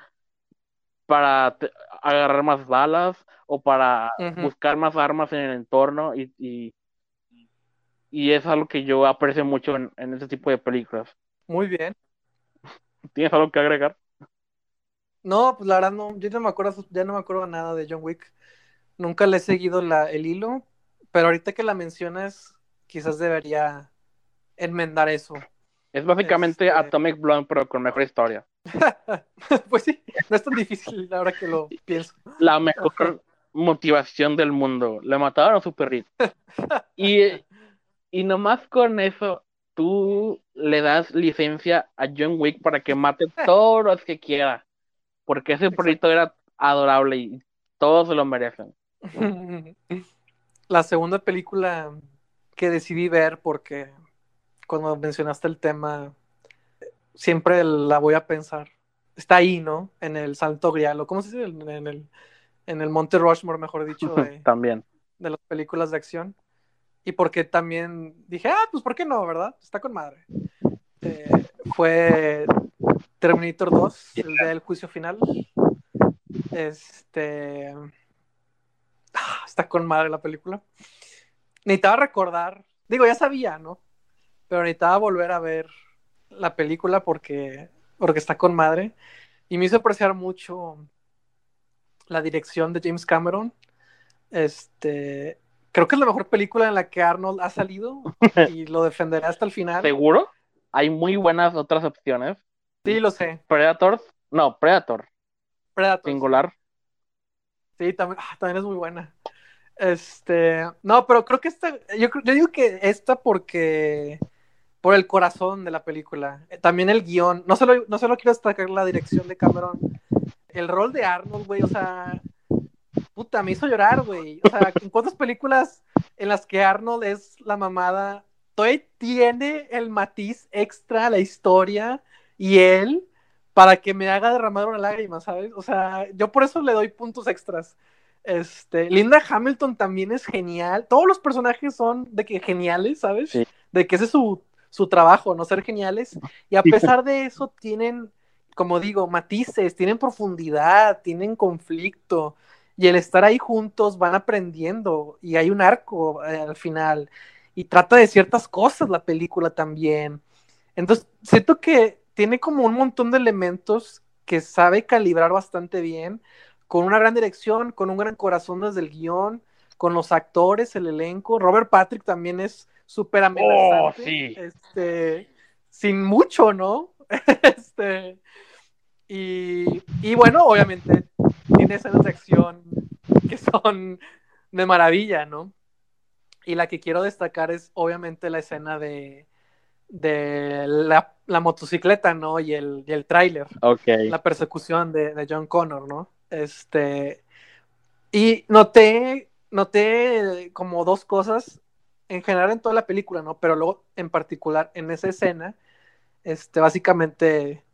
Speaker 1: para agarrar más balas o para buscar más armas en el entorno y, y, es algo que yo aprecio mucho en, en este tipo de películas.
Speaker 2: Muy bien.
Speaker 1: ¿Tienes algo que agregar?
Speaker 2: No, pues la verdad no, yo no me acuerdo, ya no me acuerdo nada de John Wick. Nunca le he seguido la, el hilo, pero ahorita que la mencionas, quizás debería enmendar eso.
Speaker 1: Es básicamente este Atomic Blonde, pero con mejor historia.
Speaker 2: pues sí, no es tan difícil ahora que lo pienso.
Speaker 1: La mejor motivación del mundo. Le mataron a su perrito. Y, y nomás con eso, tú le das licencia a John Wick para que mate todos los que quiera. Porque ese perrito era adorable y todos se lo merecen.
Speaker 2: La segunda película que decidí ver porque cuando mencionaste el tema, siempre la voy a pensar. Está ahí, ¿no? En el Santo Grial, o ¿cómo se dice? En el, en el Monte Rushmore, mejor dicho, de,
Speaker 1: también.
Speaker 2: de las películas de acción. Y porque también dije, ah, pues ¿por qué no, verdad? Está con madre. Eh, fue Terminator 2, el del juicio final. Este. Ah, está con madre la película. Necesitaba recordar, digo, ya sabía, ¿no? pero necesitaba volver a ver la película porque, porque está con madre. Y me hizo apreciar mucho la dirección de James Cameron. Este, creo que es la mejor película en la que Arnold ha salido y lo defenderé hasta el final.
Speaker 1: ¿Seguro? Hay muy buenas otras opciones.
Speaker 2: Sí, lo sé.
Speaker 1: Predator, no, Predator.
Speaker 2: Predator.
Speaker 1: Singular.
Speaker 2: Sí, también, ah, también es muy buena. Este, no, pero creo que esta, yo, yo digo que esta porque por el corazón de la película. Eh, también el guion. No solo, no solo quiero destacar la dirección de Cameron. El rol de Arnold, güey, o sea. Puta, me hizo llorar, güey. O sea, ¿en cuántas películas en las que Arnold es la mamada? Todavía tiene el matiz extra la historia y él para que me haga derramar una lágrima, ¿sabes? O sea, yo por eso le doy puntos extras. Este, Linda Hamilton también es genial. Todos los personajes son de que geniales, ¿sabes? De que ese es su su trabajo, no ser geniales. Y a pesar de eso tienen, como digo, matices, tienen profundidad, tienen conflicto. Y el estar ahí juntos van aprendiendo y hay un arco eh, al final. Y trata de ciertas cosas la película también. Entonces, siento que tiene como un montón de elementos que sabe calibrar bastante bien, con una gran dirección, con un gran corazón desde el guion, con los actores, el elenco. Robert Patrick también es súper amenazante.
Speaker 1: Oh, sí.
Speaker 2: Este, sin mucho, ¿no? este, y, y, bueno, obviamente tiene escenas de acción que son de maravilla, ¿no? Y la que quiero destacar es obviamente la escena de, de la, la motocicleta, ¿no? Y el, y el tráiler.
Speaker 1: Okay.
Speaker 2: La persecución de, de John Connor, ¿no? Este. Y noté, noté como dos cosas en general en toda la película, ¿no? Pero luego, en particular, en esa escena, este, básicamente,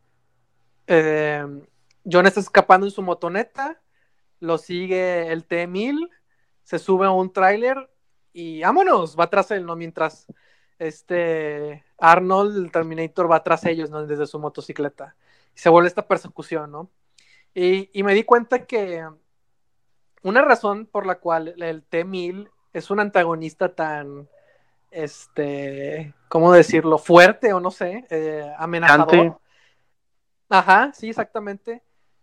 Speaker 2: eh, John está escapando en su motoneta, lo sigue el T-1000, se sube a un tráiler y vámonos, va tras él, ¿no? Mientras este Arnold, el Terminator, va tras ellos, ¿no? Desde su motocicleta. Y se vuelve esta persecución, ¿no? Y, y me di cuenta que una razón por la cual el T-1000 es un antagonista tan, este, ¿cómo decirlo? Fuerte o no sé, eh, amenazador. Ajá, sí, exactamente.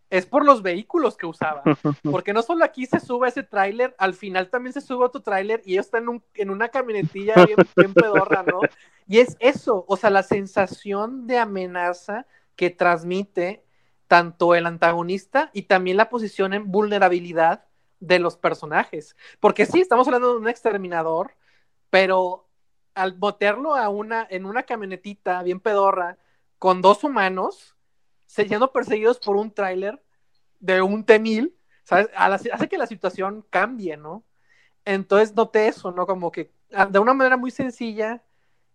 Speaker 2: Es por los vehículos que usaba. Porque no solo aquí se sube ese tráiler, al final también se sube otro tráiler y ellos están en, un, en una camionetilla bien, bien pedorra, ¿no? Y es eso, o sea, la sensación de amenaza que transmite tanto el antagonista y también la posición en vulnerabilidad de los personajes. Porque sí, estamos hablando de un exterminador, pero al botearlo a una, en una camionetita bien pedorra, con dos humanos, siendo perseguidos por un tráiler de un T-1000, ¿sabes? hace que la situación cambie, ¿no? Entonces noté eso, ¿no? Como que ah, de una manera muy sencilla,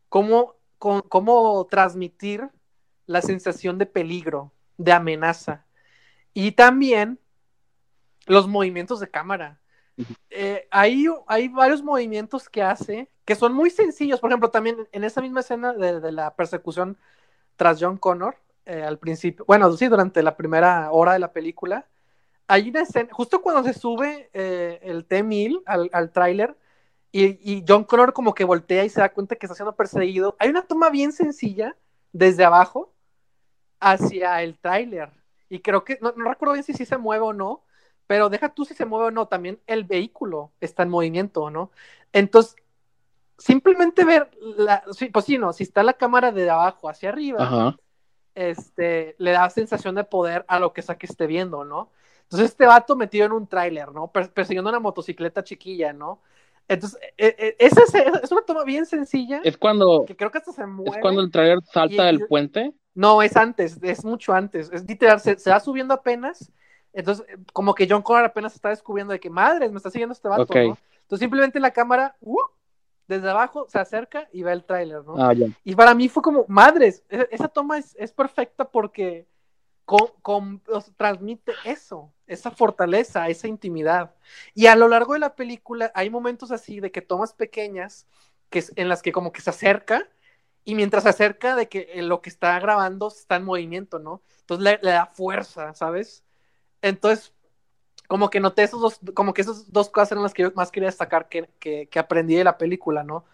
Speaker 2: cómo, cómo transmitir la sensación de peligro, de amenaza. Y también los movimientos de cámara. eh, hay, hay varios movimientos que hace que son muy sencillos. Por ejemplo, también en esa misma escena de, de la persecución tras John Connor, eh, al principio, bueno, sí, durante la primera hora de la película, hay una escena, justo cuando se sube eh, el T-1000 al, al tráiler y, y, John Connor como que voltea y se da cuenta que está siendo perseguido, hay una toma bien sencilla desde abajo hacia el tráiler. Y creo que, no, no, recuerdo bien si, si se mueve o no, pero deja tú si se mueve o no, también el vehículo está en movimiento, ¿no? Entonces, simplemente ver, la, pues sí, no, si está la cámara de abajo hacia arriba, Ajá. este, le da sensación de poder a lo que sea que esté viendo, ¿no? Entonces este vato metido en un tráiler, ¿no? Persiguiendo una motocicleta chiquilla, ¿no? Entonces, eh, eh, esa es, una toma bien sencilla.
Speaker 1: Es cuando.
Speaker 2: Que creo que hasta se mueve.
Speaker 1: Es cuando el tráiler salta y, del puente.
Speaker 2: No, es antes, es mucho antes. Es literal, se, se, va subiendo apenas. Entonces, como que John Connor apenas está descubriendo de que, madre, me está siguiendo este vato, okay. ¿no? Entonces, simplemente la cámara, uh, desde abajo se acerca y ve el tráiler, ¿no?
Speaker 1: Ah, yeah.
Speaker 2: Y para mí fue como, madres, esa toma es, es perfecta porque con, con, transmite eso, esa fortaleza, esa intimidad. Y a lo largo de la película hay momentos así de que tomas pequeñas que, en las que como que se acerca y mientras se acerca de que lo que está grabando está en movimiento, ¿no? Entonces le, le da fuerza, ¿sabes? Entonces, como que noté esos dos, como que esas dos cosas eran las que yo más quería destacar que, que, que aprendí de la película, ¿no?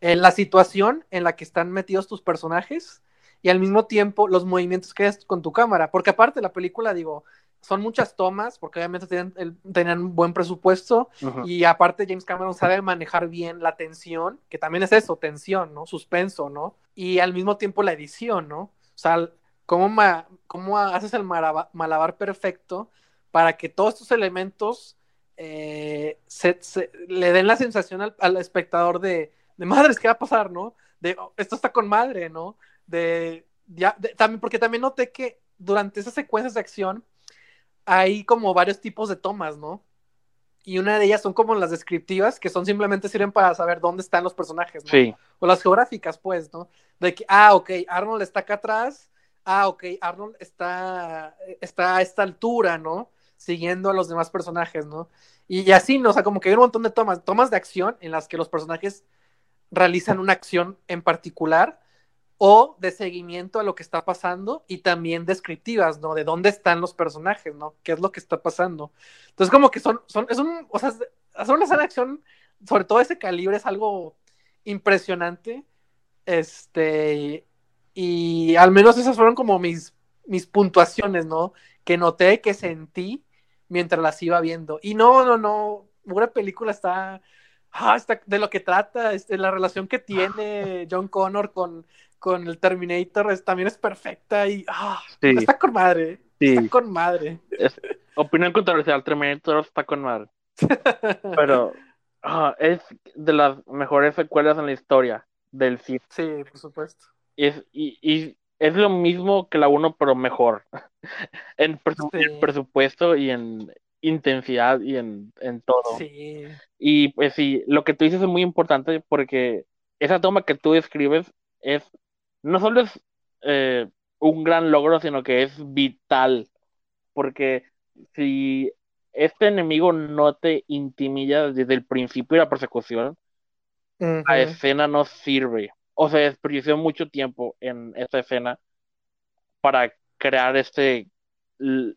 Speaker 2: En la situación en la que están metidos tus personajes y al mismo tiempo los movimientos que haces con tu cámara, porque aparte la película, digo, son muchas tomas, porque obviamente tenían, el, tenían buen presupuesto uh -huh. y aparte James Cameron sabe manejar bien la tensión, que también es eso, tensión, ¿no? Suspenso, ¿no? Y al mismo tiempo la edición, ¿no? O sea, cómo, ma cómo haces el malabar perfecto para que todos estos elementos eh, se, se, le den la sensación al, al espectador de, de, madres, ¿qué va a pasar, no? De, oh, esto está con madre, ¿no? De, ya, de, también, porque también noté que durante esas secuencias de acción hay como varios tipos de tomas, ¿no? Y una de ellas son como las descriptivas, que son simplemente sirven para saber dónde están los personajes, ¿no?
Speaker 1: Sí.
Speaker 2: O las geográficas, pues, ¿no? De que, ah, ok, Arnold está acá atrás, ah, ok, Arnold está, está a esta altura, ¿no? siguiendo a los demás personajes, ¿no? Y, así, ¿no? O sea, como que hay un montón de tomas, tomas de acción en las que los personajes realizan una acción en particular o de seguimiento a lo que está pasando y también descriptivas, ¿no? De dónde están los personajes, ¿no? ¿Qué es lo que está pasando? Entonces, como que son, son, es un, o sea, hacer una escena de acción, sobre todo ese calibre, es algo impresionante, este, y al menos esas fueron como mis, mis puntuaciones, ¿no? Que noté, que sentí mientras las iba viendo. Y no, no, no, una película está, ah, está de lo que trata, este, la relación que tiene John Connor con, con el Terminator es, también es perfecta y ah, sí. está con madre, sí. está con madre.
Speaker 1: Es, opinión controversial, Terminator está con madre. Pero ah, es de las mejores secuelas en la historia del cine.
Speaker 2: Sí, por supuesto.
Speaker 1: Es, y, y es lo mismo que la 1, pero mejor. en, presu sí. en, presupuesto y en intensidad y en, en, todo.
Speaker 2: Sí.
Speaker 1: Y pues sí, lo que tú dices es muy importante porque esa toma que tú describes es, no solo es eh, un gran logro, sino que es vital. Porque si este enemigo no te intimida desde el principio de la persecución, uh -huh. la escena no sirve o se desperdició mucho tiempo en esta escena para crear este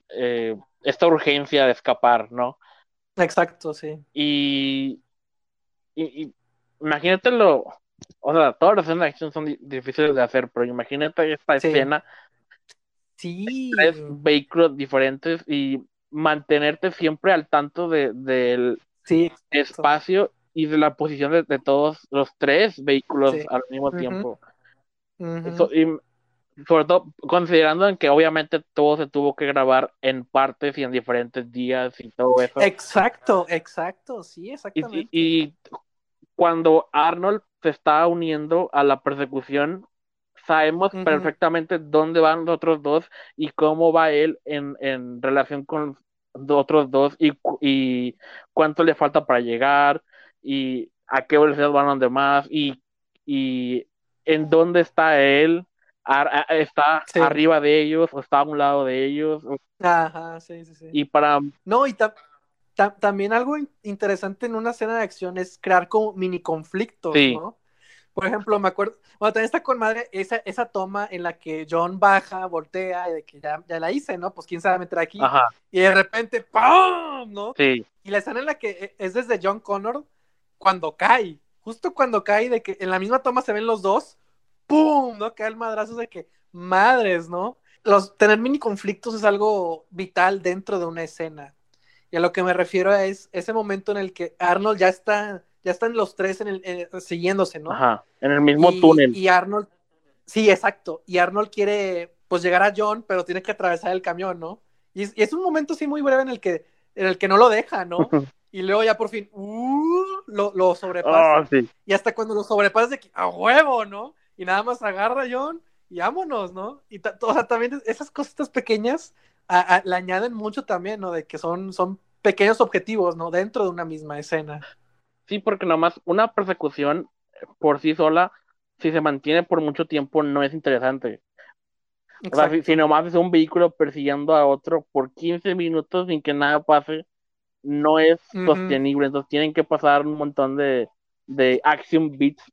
Speaker 1: eh, esta urgencia de escapar, ¿no?
Speaker 2: Exacto, sí.
Speaker 1: Y, y, y imagínatelo, o sea, todas las escenas de acción son difíciles de hacer, pero imagínate esta sí. escena,
Speaker 2: sí.
Speaker 1: tres vehículos diferentes y mantenerte siempre al tanto del de,
Speaker 2: sí,
Speaker 1: espacio y de la posición de, de todos los tres vehículos sí. al mismo uh -huh. tiempo. Uh -huh. so, y sobre todo considerando en que obviamente todo se tuvo que grabar en partes y en diferentes días y todo eso.
Speaker 2: Exacto, exacto, sí, exactamente.
Speaker 1: Y, y cuando Arnold se está uniendo a la persecución, sabemos uh -huh. perfectamente dónde van los otros dos y cómo va él en, en relación con los otros dos y, y cuánto le falta para llegar y a qué velocidad van los demás y, y en dónde está él, está sí. arriba de ellos o está a un lado de ellos.
Speaker 2: Ajá, sí, sí, sí.
Speaker 1: Y para...
Speaker 2: No, y, ta también algo interesante en una escena de acción es crear como mini conflictos, ¿no? Por ejemplo, me acuerdo, bueno, también está con madre esa, esa toma en la que John baja, voltea y de que ya, ya la hice, ¿no? Pues quién sabe meter aquí. Y de repente, ¡pum! ¿no?
Speaker 1: Sí.
Speaker 2: Y la escena en la que e, es desde John Connor cuando cae, justo cuando cae, de que en la misma toma se ven los dos, ¡pum! ¿no? Cae el madrazo de que, madres, ¿no? Los, tener mini conflictos es algo vital dentro de una escena. Y a lo que me refiero es ese momento en el que Arnold ya está ya están los tres en el, siguiéndose, ¿no?
Speaker 1: Ajá, en el mismo túnel.
Speaker 2: Y Arnold, sí, exacto. Y Arnold quiere, pues, llegar a John, pero tiene que atravesar el camión, ¿no? Y es, un momento, sí, muy breve en el que, en el que no lo deja, ¿no? y luego ya por fin, uh, lo, sobrepasa.
Speaker 1: Ah, sí.
Speaker 2: Y hasta cuando lo sobrepasa, de que, a huevo, ¿no? Y nada más agarra a John y vámonos, ¿no? Y o sea, también esas cositas pequeñas le añaden mucho también, ¿no? De que son, son pequeños objetivos, ¿no? Dentro de una misma escena.
Speaker 1: Sí, porque nomás una persecución por sí sola, si se mantiene por mucho tiempo, no es interesante. O sea, si, nomás es un vehículo persiguiendo a otro por 15 minutos sin que nada pase, no es sostenible. Entonces tienen que pasar un montón de, de action beats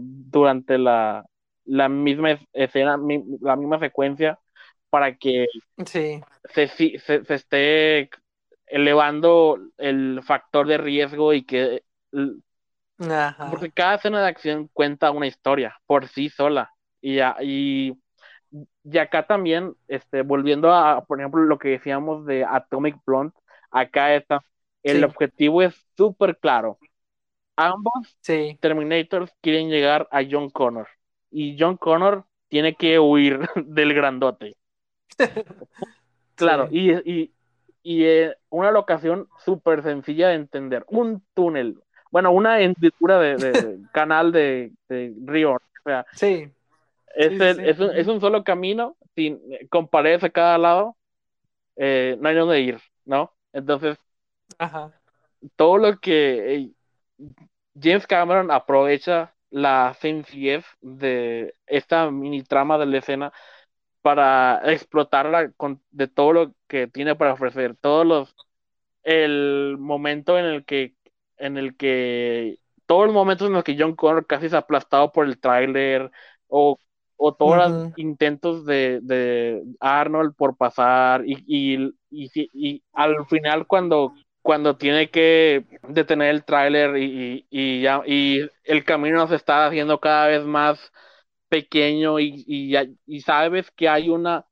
Speaker 1: durante la, la misma escena, la misma secuencia, para que
Speaker 2: sí.
Speaker 1: se, se, se esté elevando el factor de riesgo y que porque cada escena de acción cuenta una historia por sí sola. Y, y, y, acá también, este, volviendo a, por ejemplo, lo que decíamos de Atomic Blonde, acá está, el objetivo es súper claro. Ambos Terminators quieren llegar a John Connor. Y John Connor tiene que huir del grandote. claro, y, y, y eh, una locación súper sencilla de entender. Un túnel bueno, una hendidura de, canal de, río. O sea,
Speaker 2: sí.
Speaker 1: Es, es, un, solo camino, sin, con paredes a cada lado, eh, no hay dónde ir, ¿no? Entonces, todo lo que James Cameron aprovecha la sencillez de esta mini trama de la escena para explotarla con, de todo lo que tiene para ofrecer, todos los el momento en el que en el que todos los momentos en los que John Connor casi ha aplastado por el tráiler o, o todos los intentos de, de, Arnold por pasar y, y, y, al final cuando, cuando tiene que detener el tráiler y, y, ya, y el camino se está haciendo cada vez más pequeño y, y, sabes que hay una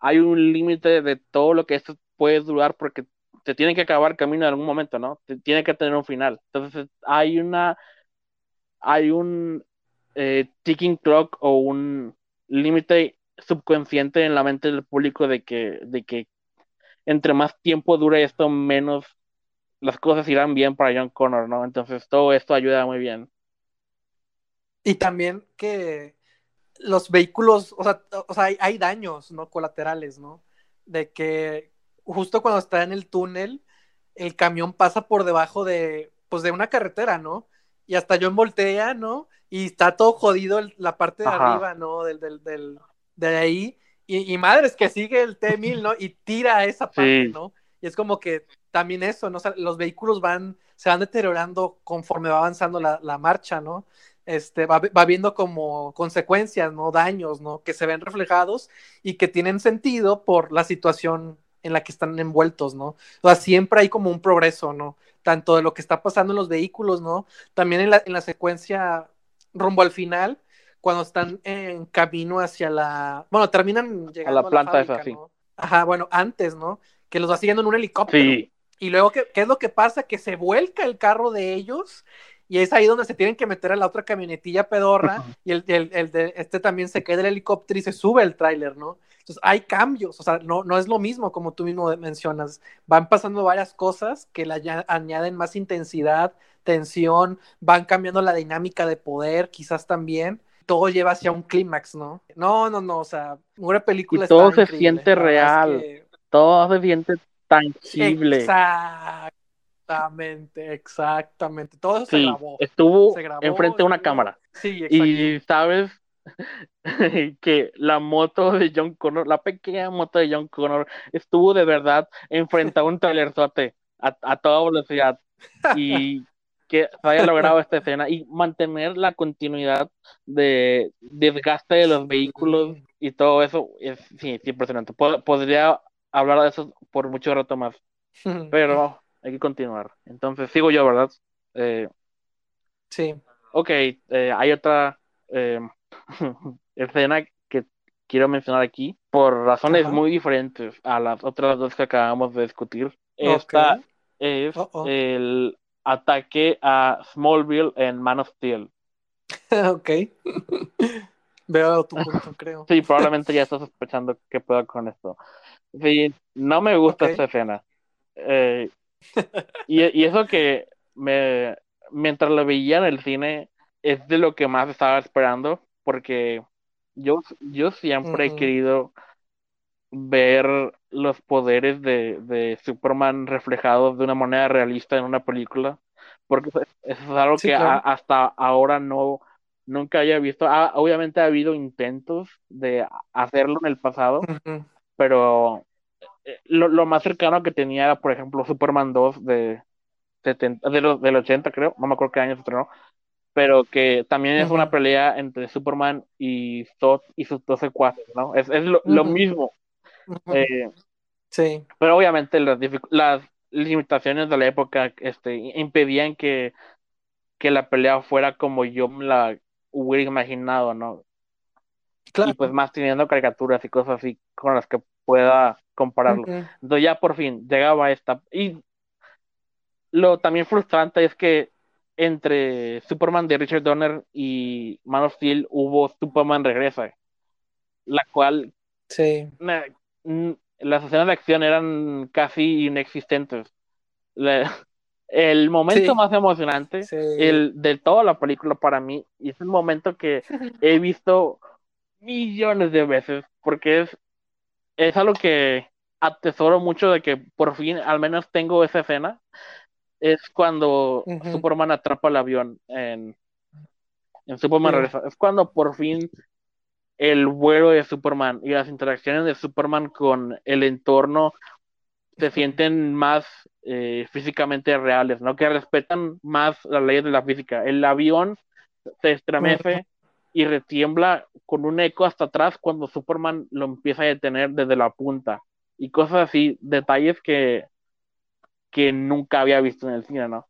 Speaker 1: hay un límite de todo lo que esto puede durar porque te tiene que acabar el camino en algún momento, ¿no? Te, tiene que tener un final. Entonces hay una, hay un eh, ticking clock o un límite subconsciente en la mente del público de que, de que entre más tiempo dure esto, menos las cosas irán bien para John Connor, ¿no? Entonces todo esto ayuda muy bien.
Speaker 2: Y también que los vehículos, o sea, o sea hay, hay, daños, ¿no? Colaterales, ¿no? De que justo cuando está en el túnel, el camión pasa por debajo de, pues, de una carretera, ¿no? Y hasta yo en voltea, ¿no? Y está todo jodido la parte de arriba, ¿no? Del, del, del, de ahí. Y, y madres que sigue el T-1000, ¿no? Y tira esa parte, ¿no? Y es como que también eso, ¿no? los vehículos van, se van deteriorando conforme va avanzando la, la marcha, ¿no? Este, va, va, viendo como consecuencias, ¿no? Daños, ¿no? Que se ven reflejados y que tienen sentido por la situación en la que están envueltos, ¿no? O sea, siempre hay como un progreso, ¿no? Tanto de lo que está pasando en los vehículos, ¿no? También en la, en la secuencia rumbo al final, cuando están en camino hacia la... Bueno, terminan llegando
Speaker 1: a la planta esa, sí.
Speaker 2: Ajá, bueno, antes, ¿no? Que los va siguiendo en un helicóptero. Sí. Y luego, ¿qué, ¿qué es lo que pasa? Que se vuelca el carro de ellos y es ahí donde se tienen que meter a la otra camionetilla pedorra y el, el, el, de este también se queda del helicóptero y se sube el tráiler, ¿no? Entonces hay cambios, o sea, no, no es lo mismo como tú mismo mencionas, van pasando varias cosas que le añaden más intensidad, tensión, van cambiando la dinámica de poder, quizás también. Todo lleva hacia un clímax, ¿no? No, no, no, o sea, una película.
Speaker 1: Y todo se siente real, todo se siente tangible.
Speaker 2: Exactamente, exactamente. Todo eso se grabó.
Speaker 1: Estuvo enfrente de una cámara. Sí, exacto. Y sabes que la moto de John Connor, la pequeña moto de John Connor, estuvo de verdad enfrente a un trailerzote a, a toda velocidad y que se haya logrado esta escena y mantener la continuidad de desgaste de los vehículos y todo eso es sí, sí impresionante. Pod- podría hablar de eso por mucho rato más, pero hay que continuar. Entonces sigo yo, ¿verdad? Eh,
Speaker 2: Sí.
Speaker 1: ok, eh, hay otra eh, escena que quiero mencionar aquí por razones
Speaker 2: Ajá.
Speaker 1: muy diferentes a las otras dos que acabamos de discutir. Esta es
Speaker 2: Oh, oh.
Speaker 1: el ataque a Smallville en Man of Steel.
Speaker 2: ok. Veo tu punto, creo.
Speaker 1: Sí, probablemente ya estás sospechando qué puedo con esto. Sí, no me gusta
Speaker 2: Ok.
Speaker 1: esta escena. Eh, y, y eso que me, mientras lo veía en el cine es de lo que más estaba esperando, porque yo, yo siempre he querido ver los poderes de, de Superman reflejados de una manera realista en una película, porque eso es algo
Speaker 2: Sí,
Speaker 1: que a- hasta ahora no, nunca había visto. Ah, obviamente ha habido intentos de hacerlo en el pasado, pero eh, lo, lo más cercano que tenía era, por ejemplo, Superman 2 de, 70, de los, del 80, creo, no me acuerdo qué año se estrenó, pero que también es una pelea entre Superman y Zod y sus 12 cuates, ¿no? Es, es lo, mismo. Eh,
Speaker 2: Sí.
Speaker 1: pero obviamente las, las limitaciones de la época este, impedían que, que la pelea fuera como yo me la hubiera imaginado, ¿no?
Speaker 2: Claro.
Speaker 1: Y pues más teniendo caricaturas y cosas así con las que pueda compararlo. Entonces ya por fin llegaba esta. Y lo también frustrante es que entre Superman de Richard Donner y Man of Steel hubo Superman Regresa, la cual
Speaker 2: Sí.
Speaker 1: na- n- las escenas de acción eran casi inexistentes. La- el momento
Speaker 2: Sí.
Speaker 1: más emocionante
Speaker 2: Sí.
Speaker 1: el, de toda la película para mí es un momento que he visto millones de veces porque es, es algo que atesoro mucho de que por fin al menos tengo esa escena es cuando. Superman atrapa el avión en, en Superman
Speaker 2: Sí.
Speaker 1: Regresa. Es cuando por fin el vuelo de Superman y las interacciones de Superman con el entorno se sienten más eh, físicamente reales, ¿no? Que respetan más las leyes de la física. El avión se estremece y retiembla con un eco hasta atrás cuando Superman lo empieza a detener desde la punta. Y cosas así, detalles que, que nunca había visto en el cine, ¿no?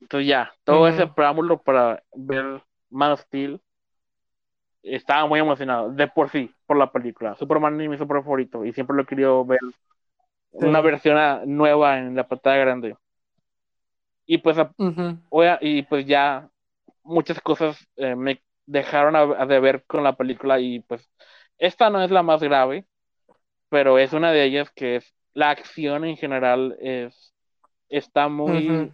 Speaker 1: Entonces ya, todo
Speaker 2: Ujú.
Speaker 1: ese preámbulo para ver Man of Steel estaba muy emocionado, de por sí, por la película. Superman es mi super favorito y siempre lo he querido ver una
Speaker 2: Sí.
Speaker 1: versión a- nueva en la pantalla grande. Y pues,
Speaker 2: Ujú.
Speaker 1: oye, y pues ya muchas cosas eh, me dejaron a, a deber con la película y pues esta no es la más grave, pero es una de ellas que es la acción en general es está muy
Speaker 2: Ujú.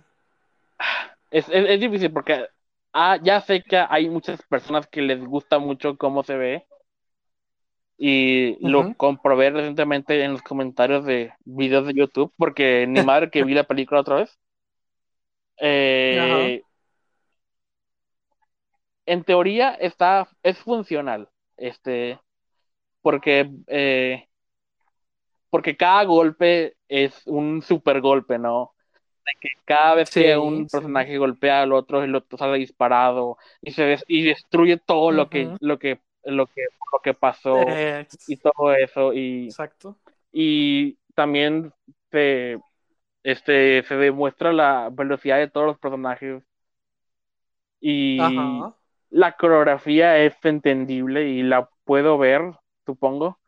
Speaker 1: es, es, es difícil porque ah, ya sé que hay muchas personas que les gusta mucho cómo se ve y lo
Speaker 2: Ujú.
Speaker 1: comprobé recientemente en los comentarios de videos de YouTube porque ni madre que vi la película otra vez. Eh, en teoría está es funcional, este, porque eh, porque cada golpe es un super golpe, ¿no? De que cada vez que un
Speaker 2: sí.
Speaker 1: personaje golpea al otro, el otro sale disparado y se des- y destruye todo lo que lo que lo que lo que pasó y todo eso y
Speaker 2: Exacto.
Speaker 1: y también se este se demuestra la velocidad de todos los personajes y
Speaker 2: Ajá.
Speaker 1: la coreografía es entendible y la puedo ver, supongo,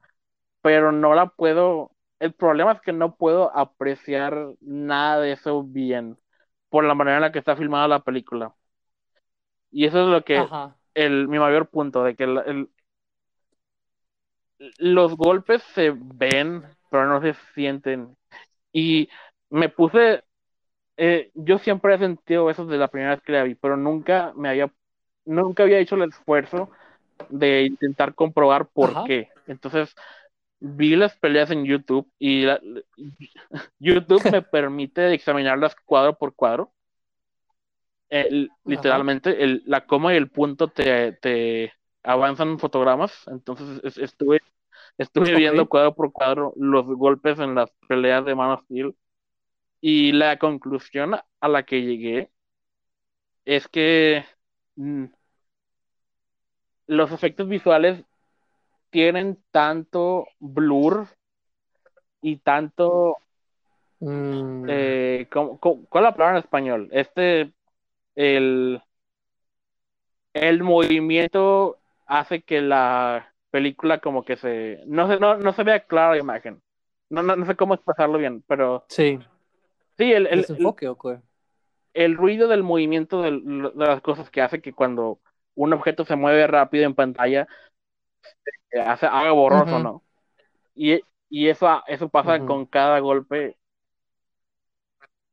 Speaker 1: pero no la puedo. El problema es que no puedo apreciar nada de eso bien por la manera en la que está filmada la película. Y eso es lo que
Speaker 2: Ajá.
Speaker 1: el, mi mayor punto, de que el- el- los golpes se ven, pero no se sienten. Y me puse, eh, yo siempre he sentido eso desde la primera vez que la vi, pero nunca me había, nunca había hecho el esfuerzo de intentar comprobar por
Speaker 2: Ajá.
Speaker 1: qué. Entonces, vi las peleas en YouTube y la- YouTube me permite examinarlas cuadro por cuadro. El- literalmente, el- la coma y el punto te, te avanzan fotogramas. Entonces, es- estuve, estuve viendo cuadro por cuadro los golpes en las peleas de Man of Steel. Y la conclusión a la que llegué es que mm, los efectos visuales tienen tanto blur y tanto
Speaker 2: Mm,
Speaker 1: eh, ¿cómo- cómo- ¿cuál es la palabra en español? Este el el movimiento hace que la película como que se no se no, no se vea clara la imagen. No, no, no sé cómo expresarlo bien, pero
Speaker 2: sí.
Speaker 1: sí, el, el,
Speaker 2: ¿Desenfoque o qué?
Speaker 1: el ruido del movimiento del- de las cosas que hace que cuando un objeto se mueve rápido en pantalla hace, haga borroso. ¿no? Y, y eso, eso pasa con cada golpe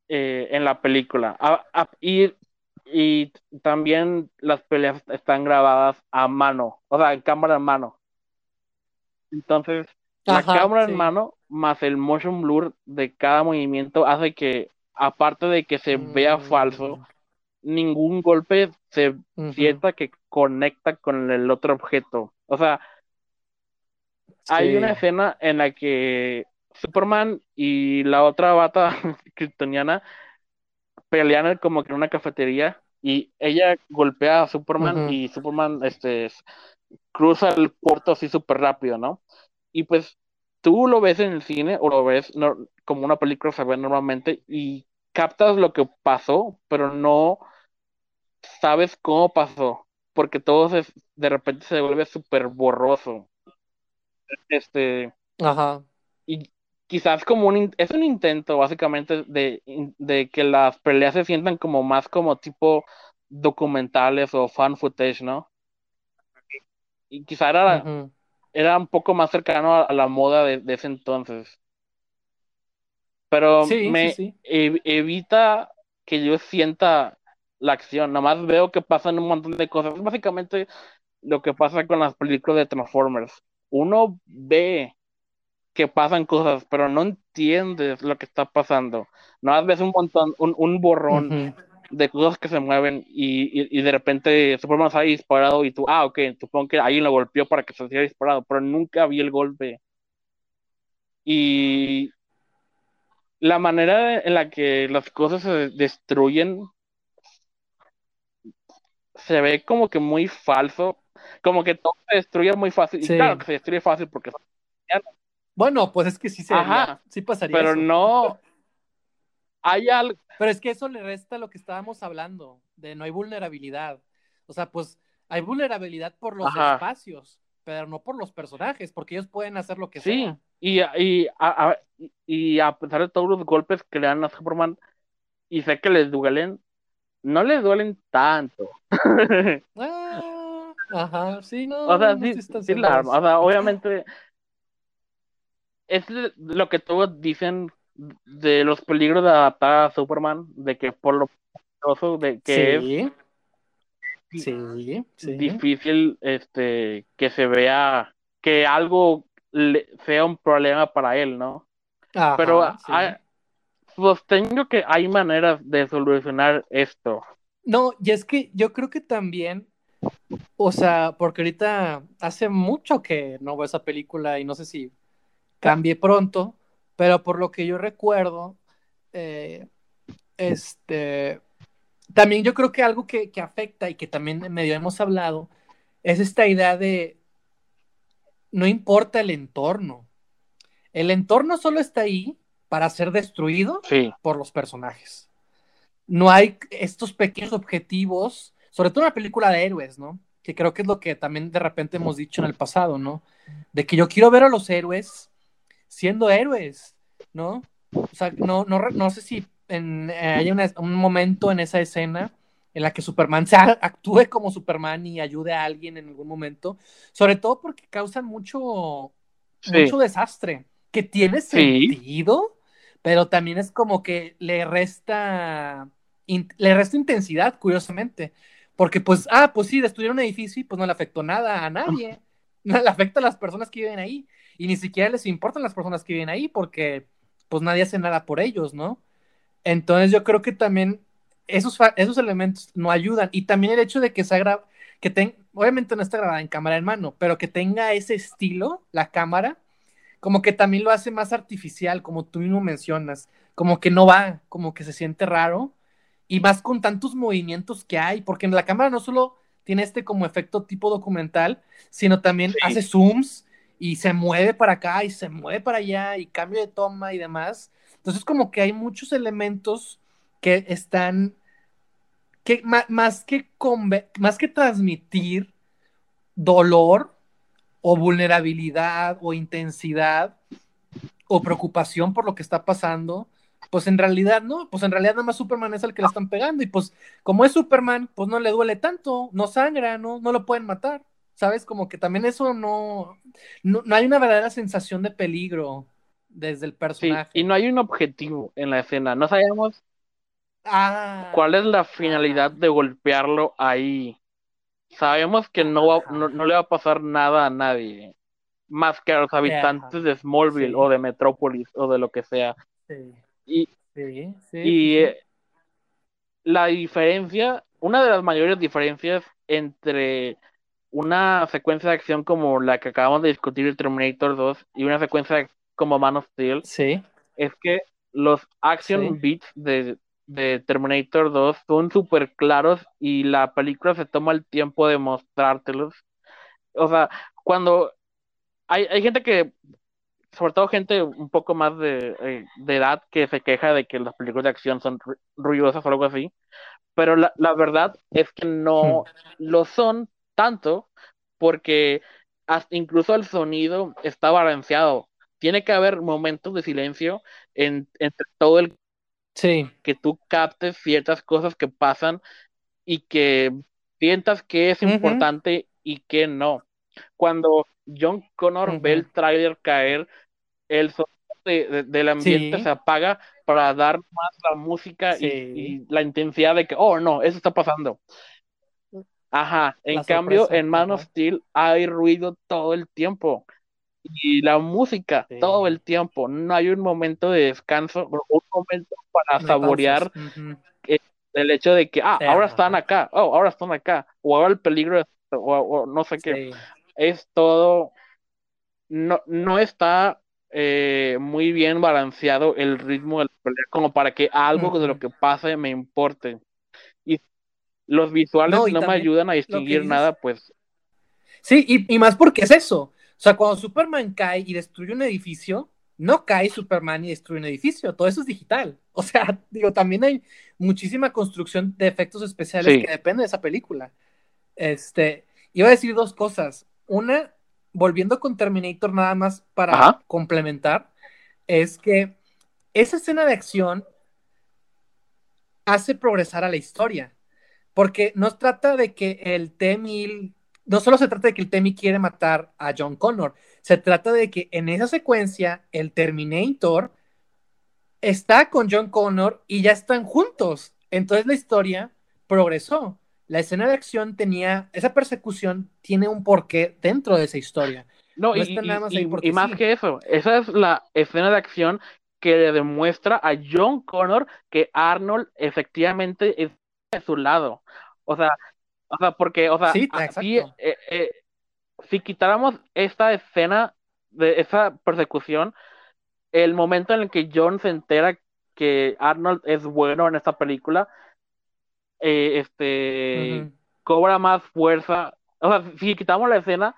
Speaker 1: eh, en la película. Y, y también las peleas están grabadas a mano, o sea, en cámara en mano. Entonces, la cámara en mano más el motion blur de cada movimiento hace que, aparte de que se vea
Speaker 2: Mm,
Speaker 1: falso, ningún golpe se sienta que conecta con el otro objeto. O sea, hay una escena en la que Superman y la otra bata kryptoniana pelean como que en una cafetería y ella golpea a Superman y Superman este cruza el puerto así súper rápido, ¿no? Y pues tú lo ves en el cine o lo ves no- como una película se ve normalmente y captas lo que pasó, pero no sabes cómo pasó, porque todo se- de repente se vuelve súper borroso. Este,
Speaker 2: Ajá.
Speaker 1: y quizás como un, es un intento básicamente de, de que las peleas se sientan como más como tipo documentales o fan footage, ¿no? Y quizá era, era un poco más cercano a, la moda de, de ese entonces. Pero
Speaker 2: Sí, sí,
Speaker 1: me
Speaker 2: sí.
Speaker 1: ev- evita que yo sienta la acción, nomás veo que pasan un montón de cosas. Es básicamente lo que pasa con las películas de Transformers. Uno ve que pasan cosas, pero no entiendes lo que está pasando. Nomás ves un montón, un, un borrón de cosas que se mueven y, y, y de repente Superman sale disparado y tú, ah, ok, supongo que alguien lo golpeó para que se hiciera disparado, pero nunca vi el golpe. Y la manera en la que las cosas se destruyen se ve como que muy falso, como que todo se destruye muy fácil. Y
Speaker 2: Sí.
Speaker 1: claro que se destruye fácil porque
Speaker 2: Bueno, pues es que sí sería,
Speaker 1: Ajá,
Speaker 2: sí pasaría
Speaker 1: pero
Speaker 2: eso.
Speaker 1: no hay algo.
Speaker 2: Pero es que eso le resta lo que estábamos hablando, de no hay vulnerabilidad. O sea, pues hay vulnerabilidad por los
Speaker 1: Ajá.
Speaker 2: espacios, pero no por los personajes, porque ellos pueden hacer lo que
Speaker 1: Sí,
Speaker 2: sea.
Speaker 1: y, y, a, a- y a pesar de todos los golpes que le dan a Superman, y sé que les duelen, no les duelen tanto.
Speaker 2: Ah, ajá, sí, no.
Speaker 1: O sea,
Speaker 2: no
Speaker 1: sí, sí la arma. O sea, obviamente es lo que todos dicen de los peligros de adaptar a Superman, de que por lo peligroso de que es
Speaker 2: Sí, sí, sí.
Speaker 1: difícil este que se vea que algo le- sea un problema para él, ¿no?
Speaker 2: Ajá,
Speaker 1: Pero
Speaker 2: sí.
Speaker 1: hay- sostengo que hay maneras de solucionar esto.
Speaker 2: No, y es que yo creo que también, o sea, porque ahorita hace mucho que no veo esa película y no sé si cambie pronto, pero por lo que yo recuerdo, eh, este, también yo creo que algo que, que afecta y que también medio hemos hablado es esta idea de no importa el entorno. El entorno solo está ahí para ser destruido
Speaker 1: Sí,
Speaker 2: por los personajes. No hay estos pequeños objetivos, sobre todo en una película de héroes, ¿no? Que creo que es lo que también de repente hemos dicho en el pasado, ¿no? De que yo quiero ver a los héroes siendo héroes, ¿no? O sea, no, no, no sé si en, eh, hay una- un momento en esa escena en la que Superman se actúe como Superman y ayude a alguien en algún momento, sobre todo porque causan mucho,
Speaker 1: Sí.
Speaker 2: mucho desastre, que tiene sentido, pero también es como que le resta, le resta intensidad, curiosamente, porque pues, ah, pues sí, destruyeron un edificio y pues no le afectó nada a nadie, no le afecta a las personas que viven ahí, y ni siquiera les importan las personas que viven ahí, porque pues nadie hace nada por ellos, ¿no? Entonces yo creo que también esos, esos elementos no ayudan, y también el hecho de que se gra- que ten, obviamente no está grabada en cámara en mano, pero que tenga ese estilo, la cámara, como que también lo hace más artificial, como tú mismo mencionas, como que no va, como que se siente raro, y más con tantos movimientos que hay, porque en la cámara no solo tiene este como efecto tipo documental, sino también hace zooms y se mueve para acá y se mueve para allá y cambio de toma y demás. Entonces como que hay muchos elementos que están, que más, que, más que transmitir dolor o vulnerabilidad o intensidad o preocupación por lo que está pasando, pues en realidad no, pues en realidad nada más Superman es el que le están pegando y pues como es Superman, pues no le duele tanto, no sangra, no, no lo pueden matar, ¿sabes? Como que también eso no, no, hay una verdadera sensación de peligro desde el personaje.
Speaker 1: y no hay un objetivo en la escena, no sabemos
Speaker 2: ah,
Speaker 1: cuál es la finalidad de golpearlo ahí. Sabemos que no, no, le va a pasar nada a nadie, más que a los habitantes de Smallville o de Metrópolis o de lo que sea.
Speaker 2: Sí.
Speaker 1: Y, y eh, la diferencia, una de las mayores diferencias entre una secuencia de acción como la que acabamos de discutir el Terminator 2 y una secuencia como Man of Steel es que los action beats de, de, Terminator 2 son súper claros y la película se toma el tiempo de mostrártelos. O sea, cuando hay, hay gente que sobre todo gente un poco más eh, de, edad que se queja de que las películas de acción son ruidosas o algo así, pero la, verdad es que no hmm. lo son tanto porque incluso el sonido está balanceado. Tiene que haber momentos de silencio en, entre todo el
Speaker 2: sí.
Speaker 1: que tú captes ciertas cosas que pasan y que sientas que es importante y que no. Cuando John Connor ve el tráiler caer, el sonido del ambiente se apaga para dar más la música y, la intensidad de que, oh, no, eso está pasando. Ajá, en cambio, en Man of Steel hay ruido todo el tiempo y la música todo el tiempo. No hay un momento de descanso, un momento para saborear el hecho de que, ah, ahora están acá, oh, ahora están acá, o ahora el peligro, o, no sé qué es todo, no, no está eh, muy bien balanceado el ritmo de la pelea, como para que algo de lo que pase me importe. Y los visuales no, me ayudan a distinguir nada, pues.
Speaker 2: Sí, y, y, más porque es eso. O sea, cuando Superman cae y destruye un edificio, no cae Superman y destruye un edificio, todo eso es digital. O sea, digo, también hay muchísima construcción de efectos especiales que depende de esa película. Este, iba a decir dos cosas. Una, volviendo con Terminator nada más para complementar, es que esa escena de acción hace progresar a la historia, porque no trata de que el T-1000, no solo se trata de que el T-1000 quiere matar a John Connor, se trata de que en esa secuencia el Terminator está con John Connor y ya están juntos. Entonces la historia progresó la escena de acción tenía, esa persecución tiene un porqué dentro de esa historia.
Speaker 1: No, y, más, que eso, esa es la escena de acción que le demuestra a John Connor que Arnold efectivamente es de su lado. O sea, o sea porque, o sea, eh, eh, si quitáramos esta escena de esa persecución, el momento en el que John se entera que Arnold es bueno en esta película, eh, este, cobra más fuerza. O sea, si quitamos la escena,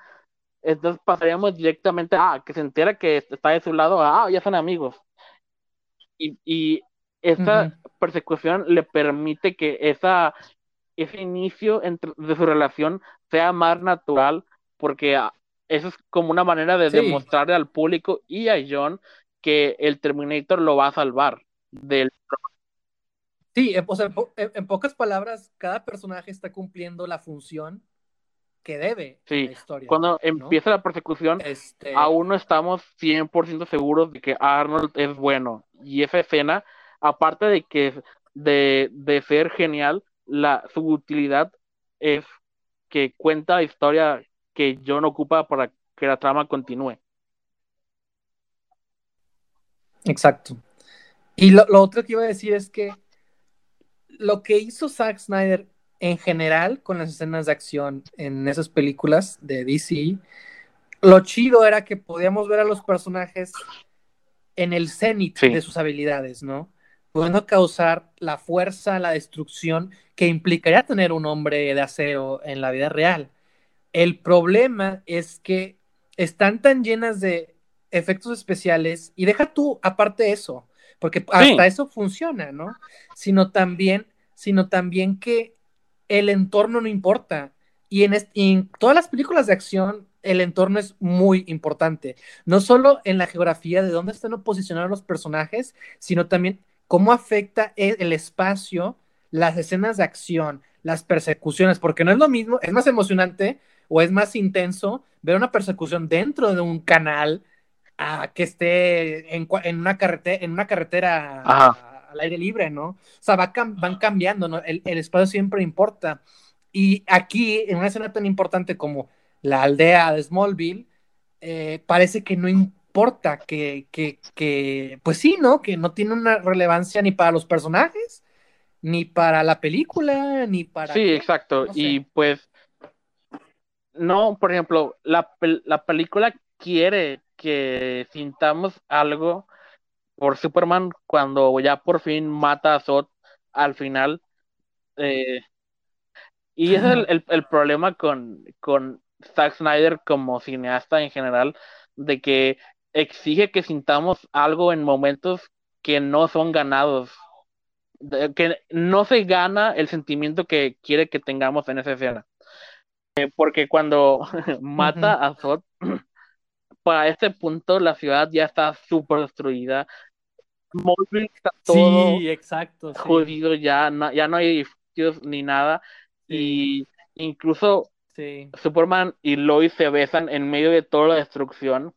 Speaker 1: entonces pasaríamos directamente a que se entera que está de su lado, ah, ya son amigos. Y, y esta persecución le permite que esa, ese inicio entre, de su relación sea más natural, porque ah, eso es como una manera de demostrarle al público y a John que el Terminator lo va a salvar del
Speaker 2: Sí, o sea, en, pocas palabras, cada personaje está cumpliendo la función que debe
Speaker 1: sí. la historia. Cuando empieza la persecución, este... aún no estamos 100% seguros de que Arnold es bueno. Y esa escena, aparte de que de, de ser genial, la, su utilidad es que cuenta la historia que John ocupa para que la trama continúe.
Speaker 2: Exacto. Y lo, lo otro que iba a decir es que lo que hizo Zack Snyder en general con las escenas de acción en esas películas de DC lo chido era que podíamos ver a los personajes en el cenit
Speaker 1: Sí.
Speaker 2: de sus habilidades, ¿no? Pudiendo causar la fuerza, la destrucción que implicaría tener un hombre de acero en la vida real. El problema es que están tan llenas de efectos especiales y deja tú aparte de eso, porque hasta eso funciona, ¿no? Sino también, sino también que el entorno no importa. Y en, y en todas las películas de acción el entorno es muy importante. No solo en la geografía de dónde están posicionados los personajes, sino también cómo afecta el, el, espacio, las escenas de acción, las persecuciones, porque no es lo mismo, es más emocionante o es más intenso ver una persecución dentro de un canal a que esté en, en una, carretera, en una carretera a, al aire libre, ¿no? O sea, va, van cambiando, ¿no? El, el espacio siempre importa. Y aquí, en una escena tan importante como la aldea de Smallville, eh, parece que no importa, que, que, que, pues sí, ¿no? Que no tiene una relevancia ni para los personajes, ni para la película, ni para...
Speaker 1: Sí, exacto. No sé. Y pues, no, por ejemplo, la, la película quiere que sintamos algo por Superman cuando ya por fin mata a Zod al final. Eh, y ese es el, el, el problema con, con Zack Snyder como cineasta en general, de que exige que sintamos algo en momentos que no son ganados, que no se gana el sentimiento que quiere que tengamos en esa escena. Eh, porque cuando mata a Zod, para este punto la ciudad ya está súper destruida. Smallville está todo
Speaker 2: sí, exacto,
Speaker 1: jodido, ya, no, ya no hay edificios ni nada. Sí. Y incluso. Superman y Lois se besan en medio de toda la destrucción.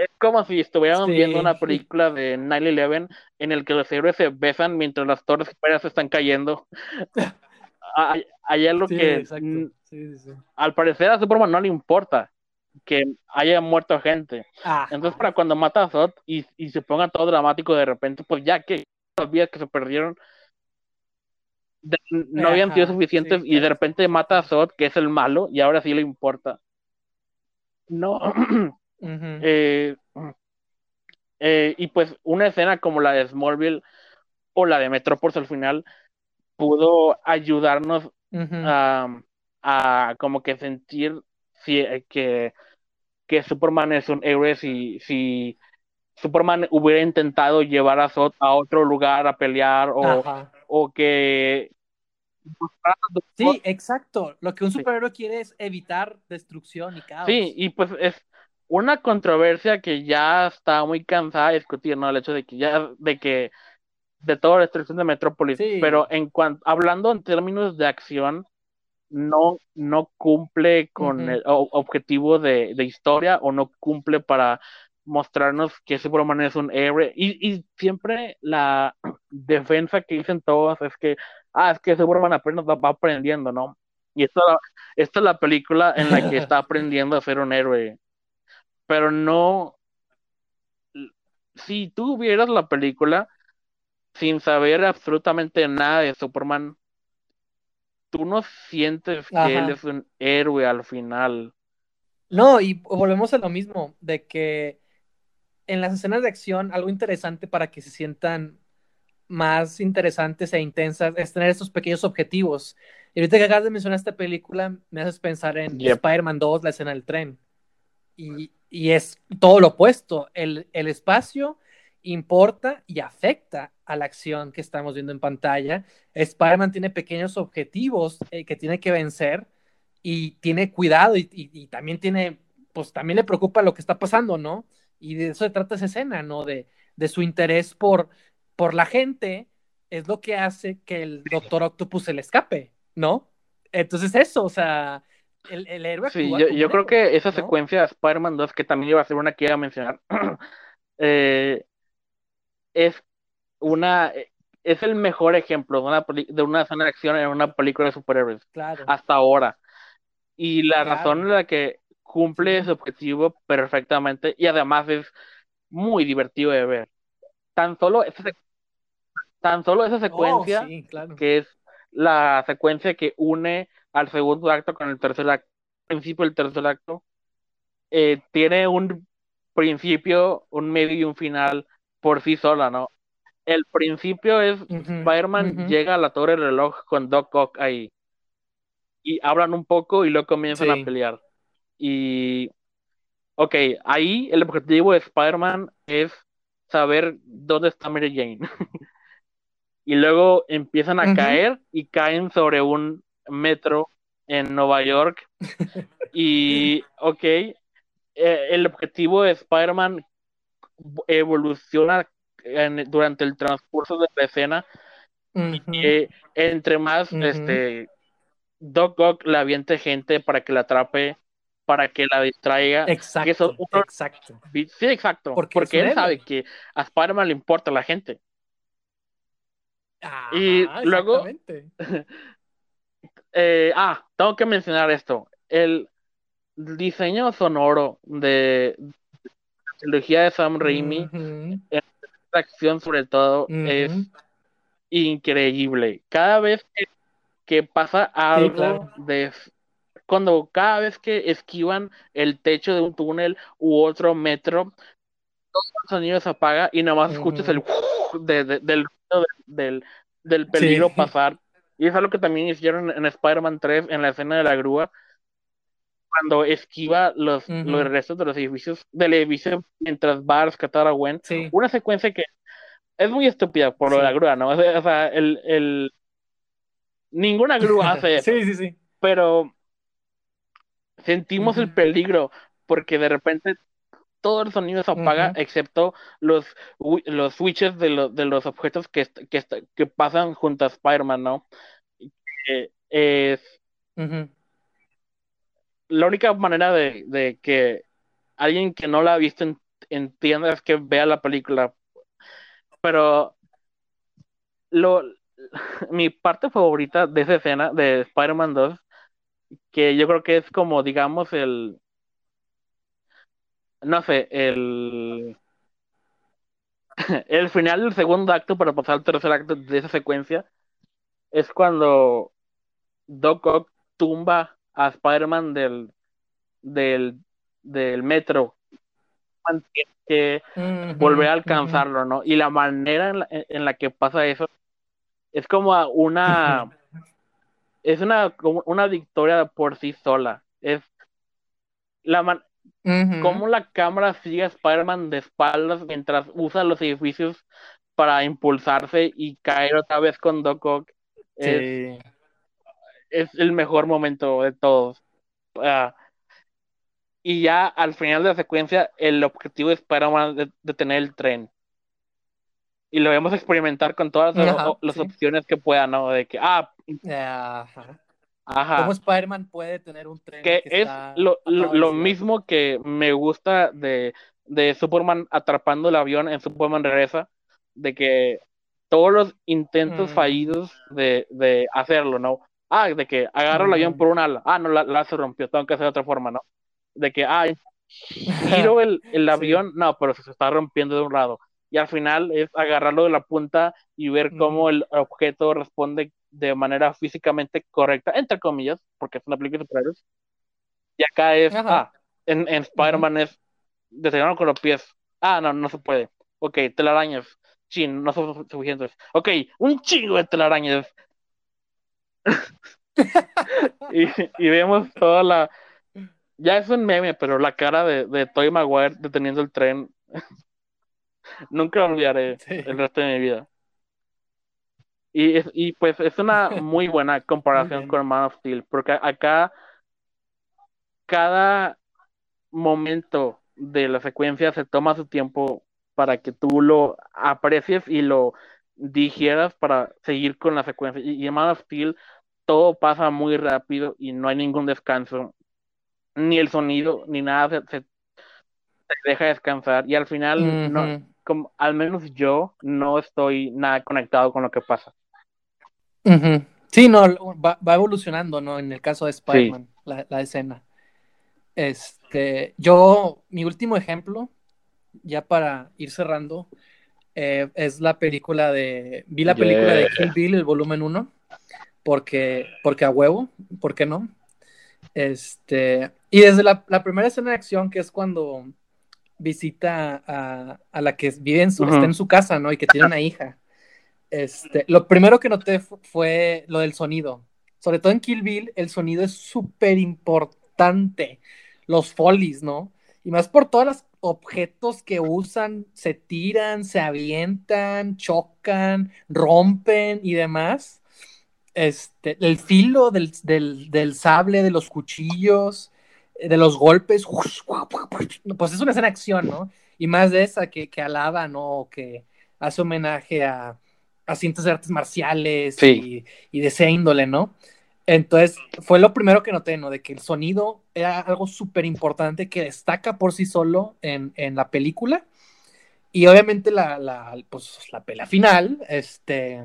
Speaker 1: Es como si estuviéramos
Speaker 2: Sí.
Speaker 1: viendo una película de 9-11 en el que los héroes se besan mientras las torres gemelas están cayendo. Hay algo
Speaker 2: Sí,
Speaker 1: que
Speaker 2: exacto. Sí, sí, sí.
Speaker 1: al parecer a Superman no le importa que haya muerto gente.
Speaker 2: Ajá.
Speaker 1: Entonces para cuando mata a Zod y, y se ponga todo dramático de repente, pues ya que las vidas que se perdieron de- no habían sido suficientes y de repente mata a Zod, que es el malo, y ahora sí le importa. No. Eh, eh, y pues una escena como la de Smallville o la de Metropolis al final pudo ayudarnos a, a como que sentir si, eh, que, que Superman es un héroe si, si Superman hubiera intentado llevar a Zod a otro lugar a pelear o, o que
Speaker 2: Sí, exacto. Lo que un
Speaker 1: Sí.
Speaker 2: superhéroe quiere es evitar destrucción y caos.
Speaker 1: Sí, y pues es una controversia que ya está muy cansada de discutir, ¿no? El hecho de que ya, de que, de toda la destrucción de Metrópolis,
Speaker 2: Sí.
Speaker 1: pero en cuanto, hablando en términos de acción, no, no cumple con el o- objetivo de, de historia o no cumple para mostrarnos que Superman es un héroe. Y, y siempre la defensa que dicen todos es que, ah, es que Superman apenas va, va aprendiendo, ¿no? Y esta, esta es la película en la que está aprendiendo a ser un héroe. Pero no. Si tú vieras la película sin saber absolutamente nada de Superman, tú no sientes que
Speaker 2: Ajá.
Speaker 1: él es un héroe al final.
Speaker 2: No, y volvemos a lo mismo, de que en las escenas de acción, algo interesante para que se sientan más interesantes e intensas es tener estos pequeños objetivos. Y ahorita que acabas de mencionar esta película, me haces pensar en
Speaker 1: Yep.
Speaker 2: Spider-Man 2, la escena del tren. Y, y es todo lo opuesto. El, el espacio importa y afecta a la acción que estamos viendo en pantalla. Spider-Man tiene pequeños objetivos eh, que tiene que vencer y tiene cuidado y, y- y también tiene, pues también le preocupa lo que está pasando, ¿no? Y de eso se trata esa escena, ¿no? De, de su interés por, por la gente es lo que hace que el Doctor Octopus se le escape, ¿no? Entonces eso, o sea, el, el héroe
Speaker 1: Sí, yo, yo creo
Speaker 2: héroe,
Speaker 1: que esa
Speaker 2: ¿no?
Speaker 1: secuencia de Spider-Man 2, que también iba a ser una que iba a mencionar, eh, es una es el mejor ejemplo de una, de una escena de acción en una película de superhéroes
Speaker 2: Claro,
Speaker 1: hasta ahora. Y la
Speaker 2: Claro.
Speaker 1: razón en la que cumple ese objetivo perfectamente y además es muy divertido de ver. Tan solo esa, tan solo esa
Speaker 2: oh,
Speaker 1: secuencia,
Speaker 2: sí, claro.
Speaker 1: que es la secuencia que une al segundo acto con el tercer acto, al principio del tercer acto, eh, tiene un principio, un medio y un final por sí sola, ¿no? El principio es
Speaker 2: Ujú,
Speaker 1: Spider-Man llega a la torre del reloj con Doc Ock ahí. Y hablan un poco y luego comienzan a pelear. Y, ok, ahí el objetivo de Spider-Man es saber dónde está Mary Jane. y luego empiezan a caer y caen sobre un metro en Nueva York. Y, ok, eh, el objetivo de Spider-Man evoluciona en- durante el transcurso de la escena. Que entre más este Doc Ock le aviente gente para que la atrape, para que la distraiga. eso
Speaker 2: Exacto,
Speaker 1: uno-
Speaker 2: exacto.
Speaker 1: Sí, exacto.
Speaker 2: Porque
Speaker 1: él sabe que a Spider-Man le importa la gente.
Speaker 2: Ajá,
Speaker 1: Y luego-. Eh, ah, tengo que mencionar esto. El diseño sonoro de la trilogía de Sam Raimi,
Speaker 2: Ujú,
Speaker 1: la acción sobre todo, es increíble. Cada vez que, que pasa algo
Speaker 2: claro.
Speaker 1: de cuando cada vez que esquivan el techo de un túnel u otro metro, todo el sonido se apaga y nada más escuchas el de- de- del, del, del peligro
Speaker 2: Sí.
Speaker 1: pasar. Y es algo que también hicieron en Spider-Man 3 en la escena de la grúa. Cuando esquiva los, los restos de los edificios del edificio mientras va a rescatar a Gwen.
Speaker 2: Sí.
Speaker 1: Una secuencia que es muy estúpida por lo de la grúa, ¿no? O sea, el, el... ninguna grúa hace eso,
Speaker 2: Sí, sí, sí.
Speaker 1: pero sentimos el peligro porque de repente todo el sonido se apaga
Speaker 2: Ujú.
Speaker 1: excepto los, wi- los switches de, los de los objetos que, pasan junto a Spider-Man, ¿no? Eh, es la única manera de, de que alguien que no la ha visto en- entienda es que vea la película. Pero lo, mi parte favorita de esa escena de Spider-Man 2, que yo creo que es como, digamos, el, no sé, el, el final del segundo acto para pasar al tercer acto de esa secuencia, es cuando Doc Ock tumba a Spider-Man del, del, del metro. Tiene que
Speaker 2: Ujú,
Speaker 1: volver a alcanzarlo, ¿no? Y la manera en la, en la que pasa eso es como a una es una, como una victoria por sí sola. Es la man-
Speaker 2: Ujú.
Speaker 1: cómo la cámara sigue a Spider-Man de espaldas mientras usa los edificios para impulsarse y caer otra vez con Doc Ock. Es,
Speaker 2: Sí.
Speaker 1: es el mejor momento de todos. Ah, y ya al final de la secuencia, el objetivo de Spider-Man es de- detener el tren. Y lo vemos experimentar con todas las,
Speaker 2: Ajá,
Speaker 1: o- las
Speaker 2: sí.
Speaker 1: opciones que pueda, ¿no? De que, ah,
Speaker 2: Ajá.
Speaker 1: Ajá.
Speaker 2: ¿Cómo Spider-Man puede tener un tren
Speaker 1: que
Speaker 2: que
Speaker 1: es lo, lo, lo mismo que me gusta de, de Superman atrapando el avión en Superman Regresa, de que todos los intentos
Speaker 2: Mm.
Speaker 1: fallidos de, de hacerlo, ¿no? Ah, de que agarro el avión
Speaker 2: Ujú.
Speaker 1: por un ala, ah, no, la, la se rompió, tengo que hacer de otra forma, ¿no? De que, ah, giro el, el
Speaker 2: Sí.
Speaker 1: avión, no, pero se está rompiendo de un lado. Y al final es agarrarlo de la punta y ver cómo
Speaker 2: Ujú.
Speaker 1: el objeto responde de manera físicamente correcta, entre comillas, porque es una película de superhéroes. Y acá es,
Speaker 2: Ajá.
Speaker 1: ah, en, en Spider-Man es detenerlo con los pies. Ah, no, no se puede. Ok, telarañas. Chin, no son suficientes. Ok, un chingo de telarañas. y, y vemos toda la. Ya es un meme, pero la cara de, de Tobey Maguire deteniendo el tren. Nunca lo olvidaré
Speaker 2: Sí.
Speaker 1: el resto de mi vida. Y, es- y pues es una muy buena comparación con Man of Steel, porque acá cada momento de la secuencia se toma su tiempo para que tú lo aprecies y lo digieras para seguir con la secuencia. Y, en Man of Steel todo pasa muy rápido y no hay ningún descanso. Ni el sonido, ni nada se, se- se deja descansar. Y al final, no, como, al menos yo no estoy nada conectado con lo que pasa.
Speaker 2: Sí, no, va, va evolucionando, ¿no? En el caso de Spider-Man, la, la escena. Este, yo, mi último ejemplo, ya para ir cerrando, eh, es la película de. Vi la película de. Kill Bill, el volumen 1, porque, porque a huevo, ¿por qué no? Este, y desde la, primera escena de acción, que es cuando visita a, la que vive en su, está en su casa, ¿no? Y que tiene una hija. Este, lo primero que noté fue lo del sonido. Sobre todo en Kill Bill, el sonido es súper importante. Los follies, ¿no? Y más por todos los objetos que usan, se tiran, se avientan, chocan, rompen y demás este, el filo del, sable, de los cuchillos, eh, de los golpes, pues es una escena de acción, ¿no? Y más de esa que, que alaba, ¿no? Que hace homenaje a, a cientos de artes marciales y, de esa índole, ¿no? Entonces, fue lo primero que noté, ¿no? De que el sonido era algo súper importante que destaca por sí solo en, la película. Y obviamente la, la, pues, la pela final, este,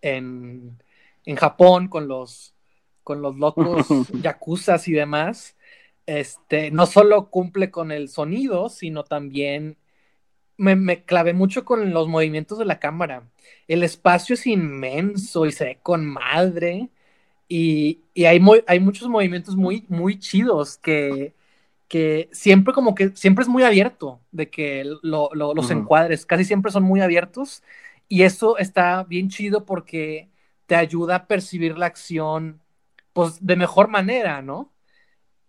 Speaker 2: en, en Japón con los, con los locos yakuzas y demás, este, no solo cumple con el sonido, sino también me, me, clavé mucho con los movimientos de la cámara. El espacio es inmenso y se ve con madre. Y, y hay, hay muchos movimientos muy, muy chidos que, que siempre como que siempre es muy abierto de que los encuadres casi siempre son muy abiertos y eso está bien chido porque te ayuda a percibir la acción pues de mejor manera, ¿no?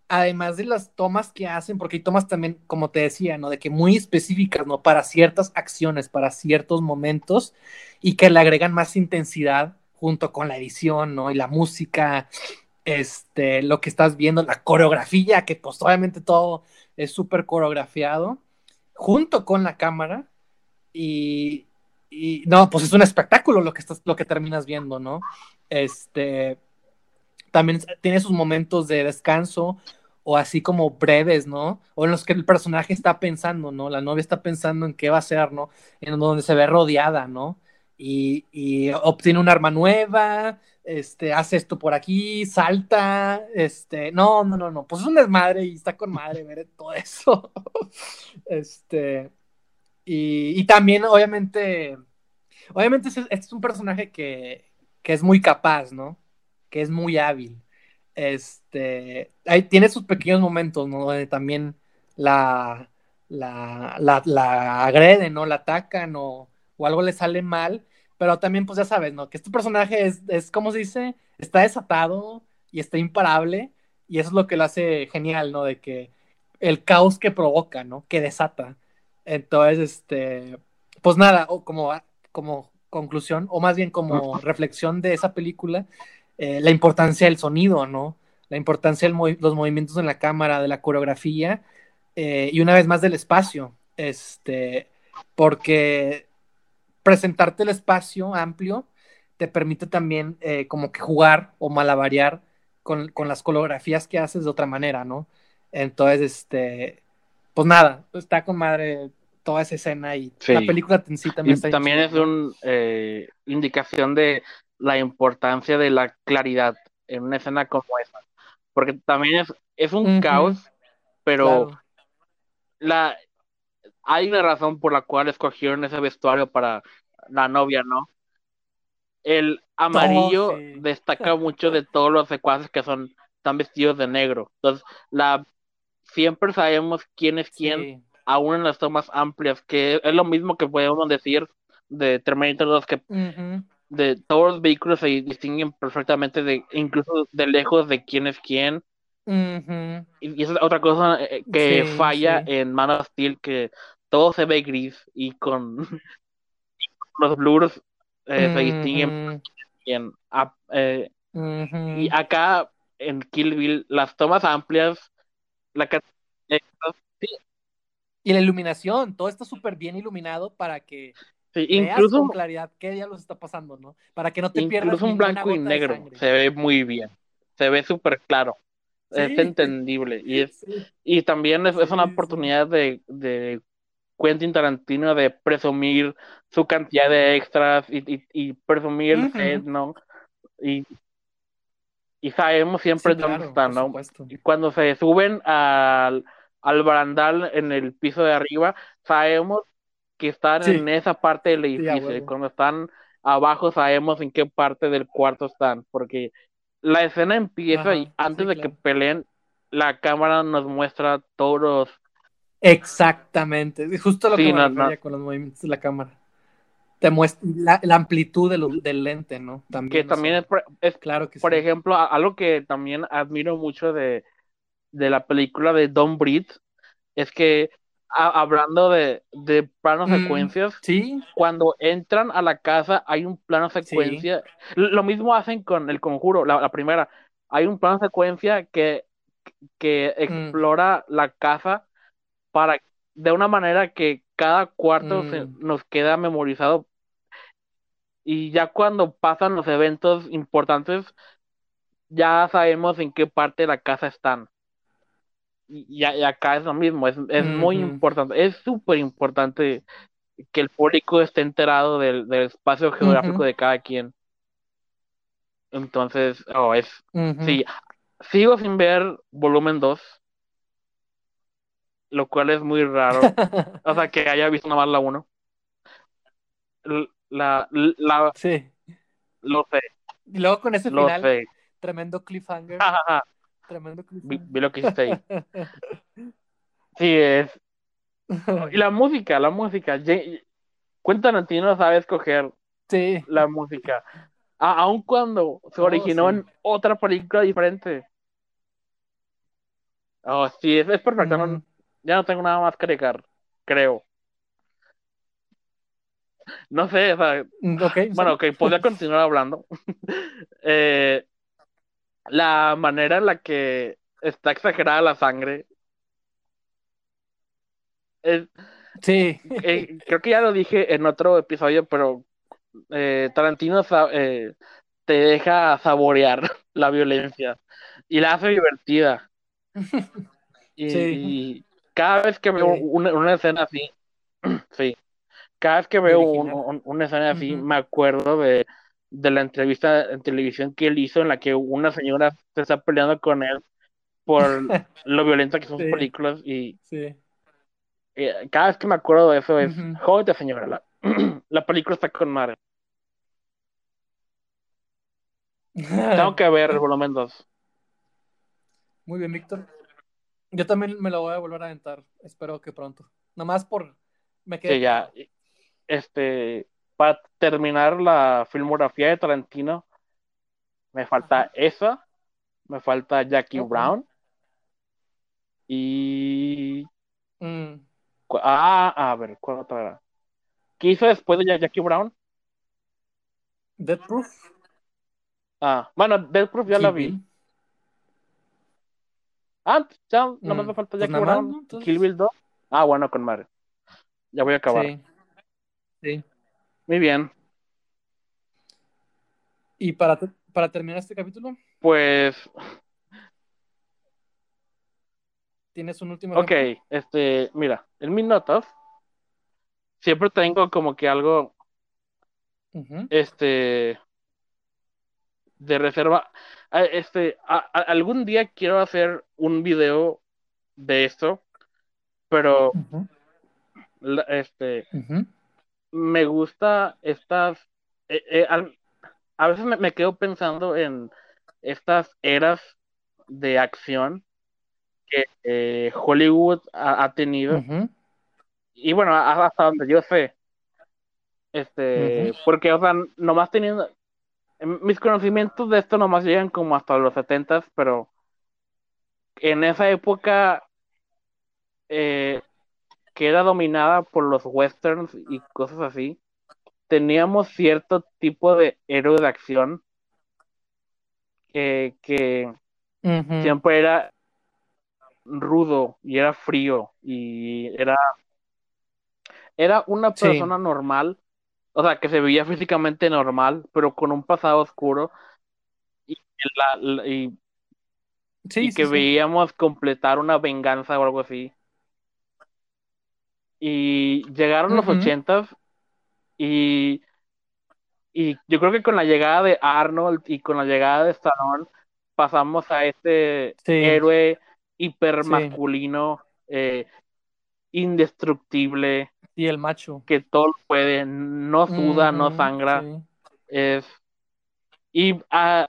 Speaker 2: Además de las tomas que hacen, porque hay tomas también, como te decía, ¿no? De que muy específicas, ¿no? Para ciertas acciones, para ciertos momentos, y que le agregan más intensidad junto con la edición, ¿no? Y la música, este, lo que estás viendo, la coreografía, que pues obviamente todo es súper coreografiado, junto con la cámara, y, y no, pues es un espectáculo lo que estás, lo que terminas viendo, ¿no? Este también tiene sus momentos de descanso o así como breves, ¿no? O en los que el personaje está pensando, ¿no? La novia está pensando en qué va a hacer, ¿no? En donde se ve rodeada, ¿no? Y, obtiene un arma nueva, este, hace esto por aquí, salta, este, no, no, no, no, pues es un desmadre y está con madre ver todo eso. este, y, también, obviamente, obviamente este es un personaje que, es muy capaz, ¿no? Que es muy hábil. Este, ahí tiene sus pequeños momentos, ¿no? Donde también la, la, la, agreden, ¿no? La atacan o, o, algo le sale mal, pero también, pues ya sabes, ¿no? Que este personaje es, es, como se dice? Está desatado y está imparable y eso es lo que lo hace genial, ¿no? De que el caos que provoca, ¿no? Que desata. Entonces, este, pues nada, como, como conclusión, o más bien como reflexión de esa película, eh, la importancia del sonido, ¿no? La importancia de los movimientos en la cámara, de la coreografía, eh, y una vez más del espacio, este, porque presentarte el espacio amplio te permite también eh, como que jugar o malabarear con, con, las coreografías que haces de otra manera, ¿no? Entonces, este, pues nada, está con madre toda esa escena y la película en sí también
Speaker 1: y también es una eh, indicación de la importancia de la claridad en una escena como esa. Porque también es, es un caos, pero la hay una razón por la cual escogieron ese vestuario para la novia, ¿no? El amarillo oh, destaca mucho de todos los secuaces que son tan vestidos de negro. Entonces, la siempre sabemos quién es quién, aún en las tomas amplias, que es lo mismo que podemos decir de Terminator 2, que de todos los vehículos se distinguen perfectamente, de incluso de lejos de quién es quién. y, esa es otra cosa eh, que falla en Man of Steel, que todo se ve gris y con los blurs eh, se distinguen bien. Ah, eh, y acá en Kill Bill, las tomas amplias la
Speaker 2: Y la iluminación, todo está súper bien iluminado para que
Speaker 1: incluso
Speaker 2: con claridad qué diablos está pasando, ¿no? Para que no te pierdas.
Speaker 1: Incluso un blanco y negro se ve muy bien, se ve súper claro, es entendible y es y también es, una oportunidad de, de Quentin Tarantino de presumir su cantidad de extras y, presumir el set, ¿no? Y y sabemos siempre dónde están, ¿no? Y cuando se suben al, al barandal en el piso de arriba, sabemos que están en esa parte del edificio. y cuando están abajo, sabemos en qué parte del cuarto están, porque la escena empieza y antes
Speaker 2: sí,
Speaker 1: de que peleen, la cámara nos muestra todos los
Speaker 2: Exactamente. Justo lo que
Speaker 1: no,
Speaker 2: con los movimientos de la cámara. Te muestra la, la amplitud de lo- del lente, ¿no?
Speaker 1: que
Speaker 2: También. o
Speaker 1: también es,
Speaker 2: Claro que
Speaker 1: por ejemplo, algo que también admiro mucho de, de la película de Don't Breathe, es que a- hablando de, de planos
Speaker 2: Mm,
Speaker 1: secuencias,
Speaker 2: Sí,
Speaker 1: cuando entran a la casa hay un plano secuencia. Lo mismo hacen con El Conjuro, la, la primera. Hay un plano secuencia que, que explora la casa para de una manera que cada cuarto se-
Speaker 2: Mm.
Speaker 1: nos queda memorizado. Y ya cuando pasan los eventos importantes, ya sabemos en qué parte de la casa están. Y, y acá es lo mismo, es, es muy importante, es súper importante que el público esté enterado del, del espacio geográfico de cada quien. Entonces, oh, es, sí, sigo sin ver volumen 2, lo cual es muy raro. O sea, que haya visto nada más la 1. La, la,
Speaker 2: sí.
Speaker 1: lo sé,
Speaker 2: Y luego con ese
Speaker 1: lo
Speaker 2: final,
Speaker 1: sé.
Speaker 2: tremendo cliffhanger.
Speaker 1: Ajá,
Speaker 2: Tremendo
Speaker 1: vi, vi lo que hiciste ahí. Sí, es. Y la música, la música. Quentin Tarantino sabe escoger
Speaker 2: sí.
Speaker 1: la música. A- aun cuando se
Speaker 2: Oh,
Speaker 1: originó
Speaker 2: sí.
Speaker 1: en otra película diferente. Oh, sí, es, es perfecto. no- ya no tengo nada más que agregar, creo. No sé, o sea,
Speaker 2: Mm, ok,
Speaker 1: bueno,
Speaker 2: sí.
Speaker 1: ok, podría continuar hablando. Eh, la manera en la que está exagerada la sangre. es-
Speaker 2: Sí.
Speaker 1: eh, creo que ya lo dije en otro episodio, pero eh, Tarantino eh, te deja saborear la violencia y la hace divertida. Y,
Speaker 2: Sí.
Speaker 1: y cada vez que veo
Speaker 2: Sí.
Speaker 1: una, una escena así, sí, cada vez que veo un-
Speaker 2: original.
Speaker 1: un- una escena así, me acuerdo de, de la entrevista en televisión que él hizo en la que una señora se está peleando con él por lo violenta que son sus
Speaker 2: Sí.
Speaker 1: películas y
Speaker 2: Sí.
Speaker 1: eh, cada vez que me acuerdo de eso es,
Speaker 2: Ujú.
Speaker 1: jódete señora, la, la película está con madre. Tengo que ver el volumen 2.
Speaker 2: Muy bien, Víctor. Yo también me lo voy a volver a aventar. Espero que pronto. Nomás por. Me quedé.
Speaker 1: Sí, ya. Este, para terminar la filmografía de Tarantino, me falta
Speaker 2: Ajá.
Speaker 1: esa, me falta Jackie. Brown y...
Speaker 2: Mm,
Speaker 1: Ah, a ver, ¿cuál otra era? ¿Qué hizo después de Ja- Jackie Brown?
Speaker 2: Death Proof.
Speaker 1: Ah, bueno, Death Proof ya la vi.
Speaker 2: Bill.
Speaker 1: Ah, ya, nomás
Speaker 2: Mm,
Speaker 1: me falta
Speaker 2: pues
Speaker 1: Jackie
Speaker 2: más,
Speaker 1: Brown.
Speaker 2: ¿no? Entonces-
Speaker 1: Kill Bill 2. Ah, bueno, con madre. Ya voy a acabar.
Speaker 2: Sí. Sí.
Speaker 1: Muy bien.
Speaker 2: Y para, para terminar este capítulo,
Speaker 1: Pues,
Speaker 2: ¿tienes un último
Speaker 1: ok,
Speaker 2: ejemplo?
Speaker 1: este, mira, en mis notas siempre tengo como que algo este de reserva Ah, este a- a- algún día quiero hacer un video de esto pero la- este
Speaker 2: Ujú.
Speaker 1: Me gusta estas eh, eh, al- a veces me, me quedo pensando en estas eras de acción que eh, Hollywood ha, ha tenido. Y bueno hasta donde yo sé este porque o sea nomás teniendo mis conocimientos de esto nomás llegan como hasta los setentas, pero en esa época eh, que era dominada por los westerns y cosas así, teníamos cierto tipo de héroe de acción que, siempre era rudo y era frío y era era una
Speaker 2: Sí.
Speaker 1: persona normal, o sea, que se veía físicamente normal, pero con un pasado oscuro y, la- la- y
Speaker 2: Sí,
Speaker 1: y
Speaker 2: sí,
Speaker 1: que veíamos completar una venganza o algo así. Y llegaron los
Speaker 2: Ujú.
Speaker 1: ochentas y, y yo creo que con la llegada de Arnold y con la llegada de Stallone pasamos a este
Speaker 2: Sí.
Speaker 1: héroe hipermasculino, eh, indestructible,
Speaker 2: Y el macho.
Speaker 1: que todo lo puede, no suda, no sangra,
Speaker 2: Sí.
Speaker 1: es y ah,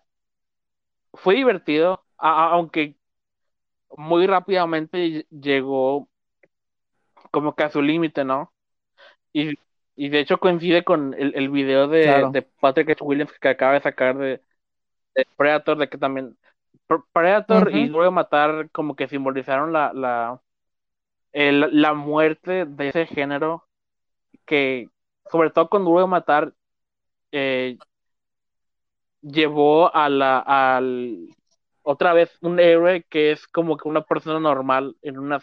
Speaker 1: fue divertido, aunque muy rápidamente llegó como que a su límite, ¿no? Y, de hecho coincide con el, el video de, de, Patrick H. Williams que acaba de sacar de, Predator, de que también Predator y luego matar como que simbolizaron la, la, la muerte de ese género que sobre todo con Duro de Matar eh, llevó a la al otra vez un héroe que es como que una persona normal en una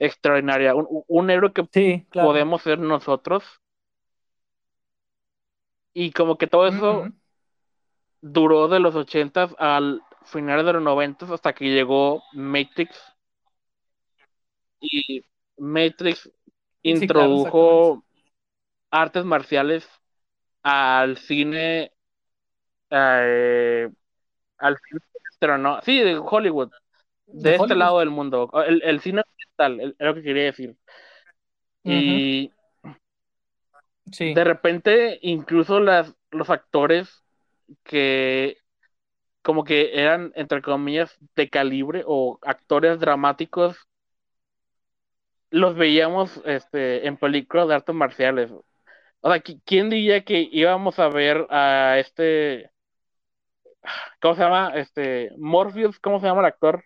Speaker 1: extraordinaria. Un, un héroe que podemos ser nosotros. Y como que todo eso duró de los ochentas al final de los noventas hasta que llegó Matrix. Y Matrix introdujo artes marciales al cine eh, al cine pero no sí de Hollywood de, este lado del mundo. El, el cine es lo que quería decir y de repente incluso las los actores que como que eran entre comillas de calibre o actores dramáticos los veíamos este, en películas de artes marciales. O sea, ¿quién diría que íbamos a ver a este. ¿Cómo se llama? Este. Morpheus, ¿cómo se llama el actor?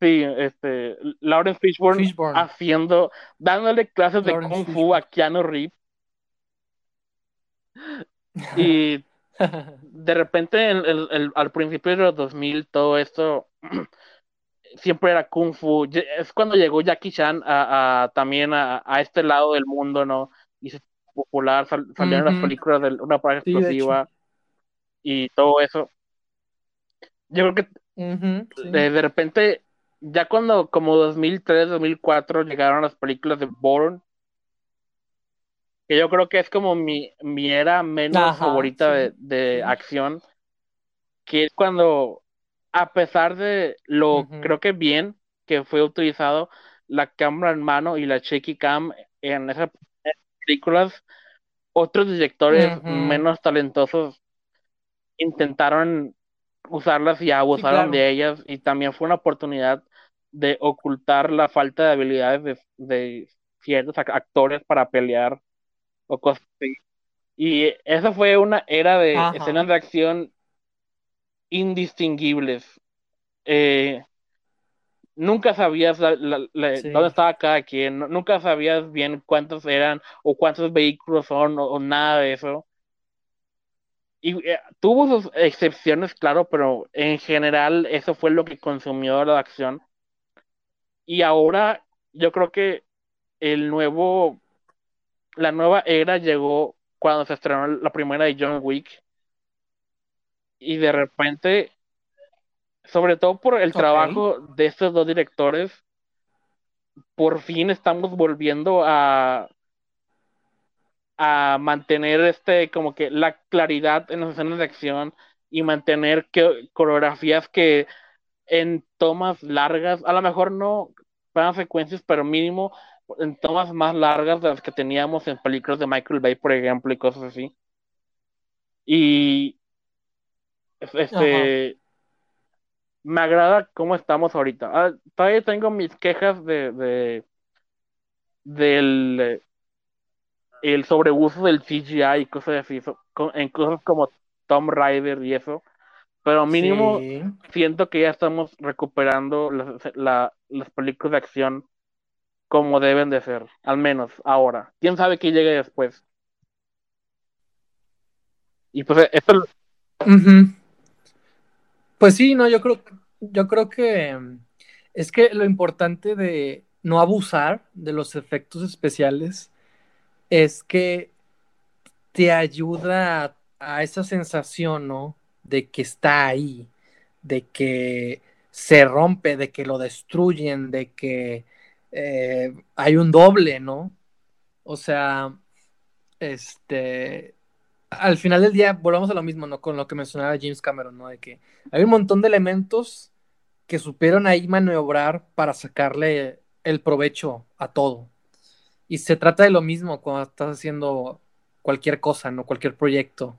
Speaker 1: Sí, este. Lawrence Fishburne, haciendo. dándole clases de Kung Fu a Keanu Reeves. Y de repente, al principio de los 2000, todo esto siempre era Kung Fu. Es cuando llegó Jackie Chan a, también a, este lado del mundo, ¿no? Y se popular, salieron las películas de una pareja explosiva y todo eso. Yo creo que de, repente, ya cuando como 2003, 2004 llegaron las películas de Bourne, que yo creo que es como mi, mi era menos favorita de, de acción, que es cuando a pesar de lo, creo que bien que fue utilizado la cámara en mano y la shaky cam en esas películas, otros directores menos talentosos intentaron usarlas y abusaron de ellas y también fue una oportunidad de ocultar la falta de habilidades de, ciertos actores para pelear o cosas así. Y esa fue una era de escenas de acción indistinguibles. Eh, nunca sabías dónde estaba cada quien, nunca sabías bien cuántos eran o cuántos vehículos son o, nada de eso. Y eh, tuvo sus excepciones, claro, pero en general eso fue lo que consumió la acción. Y ahora yo creo que el nuevo, la nueva era llegó cuando se estrenó la primera de John Wick. Y de repente, sobre todo por el trabajo de estos dos directores, por fin estamos volviendo a a mantener este como que la claridad en las escenas de acción y mantener que, coreografías que en tomas largas, a lo mejor no para secuencias, pero mínimo en tomas más largas de las que teníamos en películas de Michael Bay, por ejemplo, y cosas así. Y este, me agrada cómo estamos ahorita. Ah, todavía tengo mis quejas de, de del el sobreuso del CGI y cosas así, en cosas como Tom Rider y eso, pero mínimo siento que ya estamos recuperando las, las películas de acción como deben de ser, al menos ahora. ¿Quién sabe qué llegue después? Y pues esto...
Speaker 2: Pues sí, no, yo creo, yo creo que mm, es que lo importante de no abusar de los efectos especiales es que te ayuda a, esa sensación, ¿no? De que está ahí, de que se rompe, de que lo destruyen, de que eh, hay un doble, ¿no? O sea, este, al final del día volvamos a lo mismo, ¿no? Con lo que mencionaba James Cameron, ¿no? De que hay un montón de elementos que supieron ahí maniobrar para sacarle el provecho a todo. Y se trata de lo mismo cuando estás haciendo cualquier cosa, ¿no? Cualquier proyecto.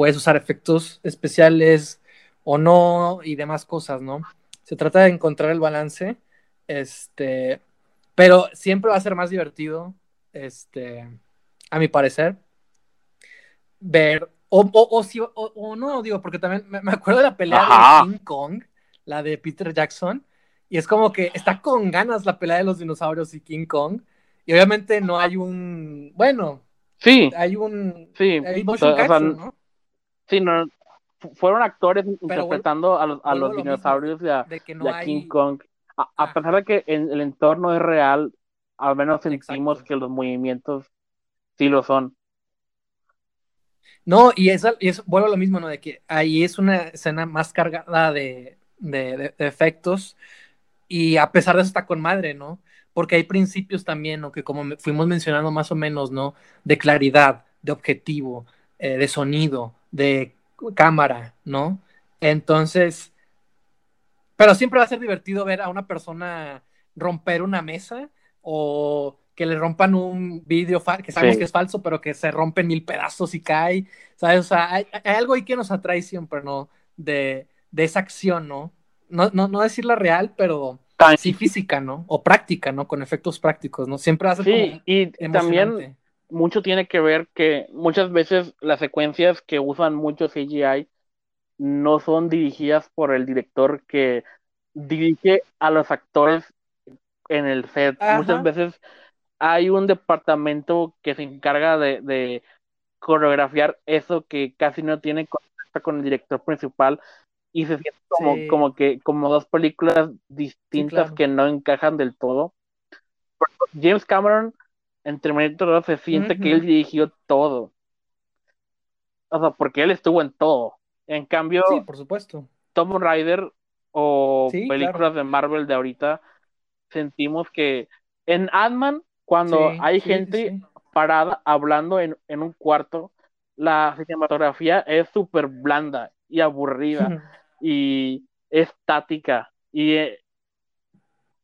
Speaker 2: Puedes usar efectos especiales o no y demás cosas, ¿no? Se trata de encontrar el balance, este, pero siempre va a ser más divertido, este, a mi parecer, ver, o, o, si, o, no, digo, porque también me, acuerdo de la pelea de King Kong, la de Peter Jackson, y es como que está con ganas la pelea de los dinosaurios y King Kong, y obviamente no hay un, bueno,
Speaker 1: sí,
Speaker 2: hay un,
Speaker 1: sí, hay ¿no? Sí, no, fueron actores interpretando a los, a los dinosaurios de, King Kong. A, pesar de que el entorno es real, al menos sentimos que los movimientos sí lo son.
Speaker 2: No, y eso, y eso vuelvo a lo mismo, ¿no? De que ahí es una escena más cargada de, de, efectos y a pesar de eso está con madre, ¿no? Porque hay principios también, ¿no? Que como fuimos mencionando más o menos, ¿no? De claridad, de objetivo, eh, de sonido, de cámara, ¿no? Entonces, pero siempre va a ser divertido ver a una persona romper una mesa o que le rompan un vídeo que sabemos que es falso, pero que se rompe en mil pedazos y cae, ¿sabes? O sea, hay, algo ahí que nos atrae siempre, ¿no? De, esa acción, ¿no? No, no, no decirla real, pero sí física, ¿no? O práctica, ¿no? Con efectos prácticos, ¿no? Siempre va a ser
Speaker 1: Sí, y también mucho tiene que ver que muchas veces las secuencias que usan mucho CGI no son dirigidas por el director que dirige a los actores en el set. Muchas veces hay un departamento que se encarga de, coreografiar eso que casi no tiene contacto con el director principal y se siente como, como que como dos películas distintas que no encajan del todo. James Cameron en Terminator 2 se siente que él dirigió todo. O sea, porque él estuvo en todo. En cambio,
Speaker 2: sí, por supuesto.
Speaker 1: Tom Rider o películas de Marvel de ahorita, sentimos que en Ant-Man, cuando hay gente parada hablando en, en, un cuarto, la cinematografía es súper blanda y aburrida y estática. Y eh,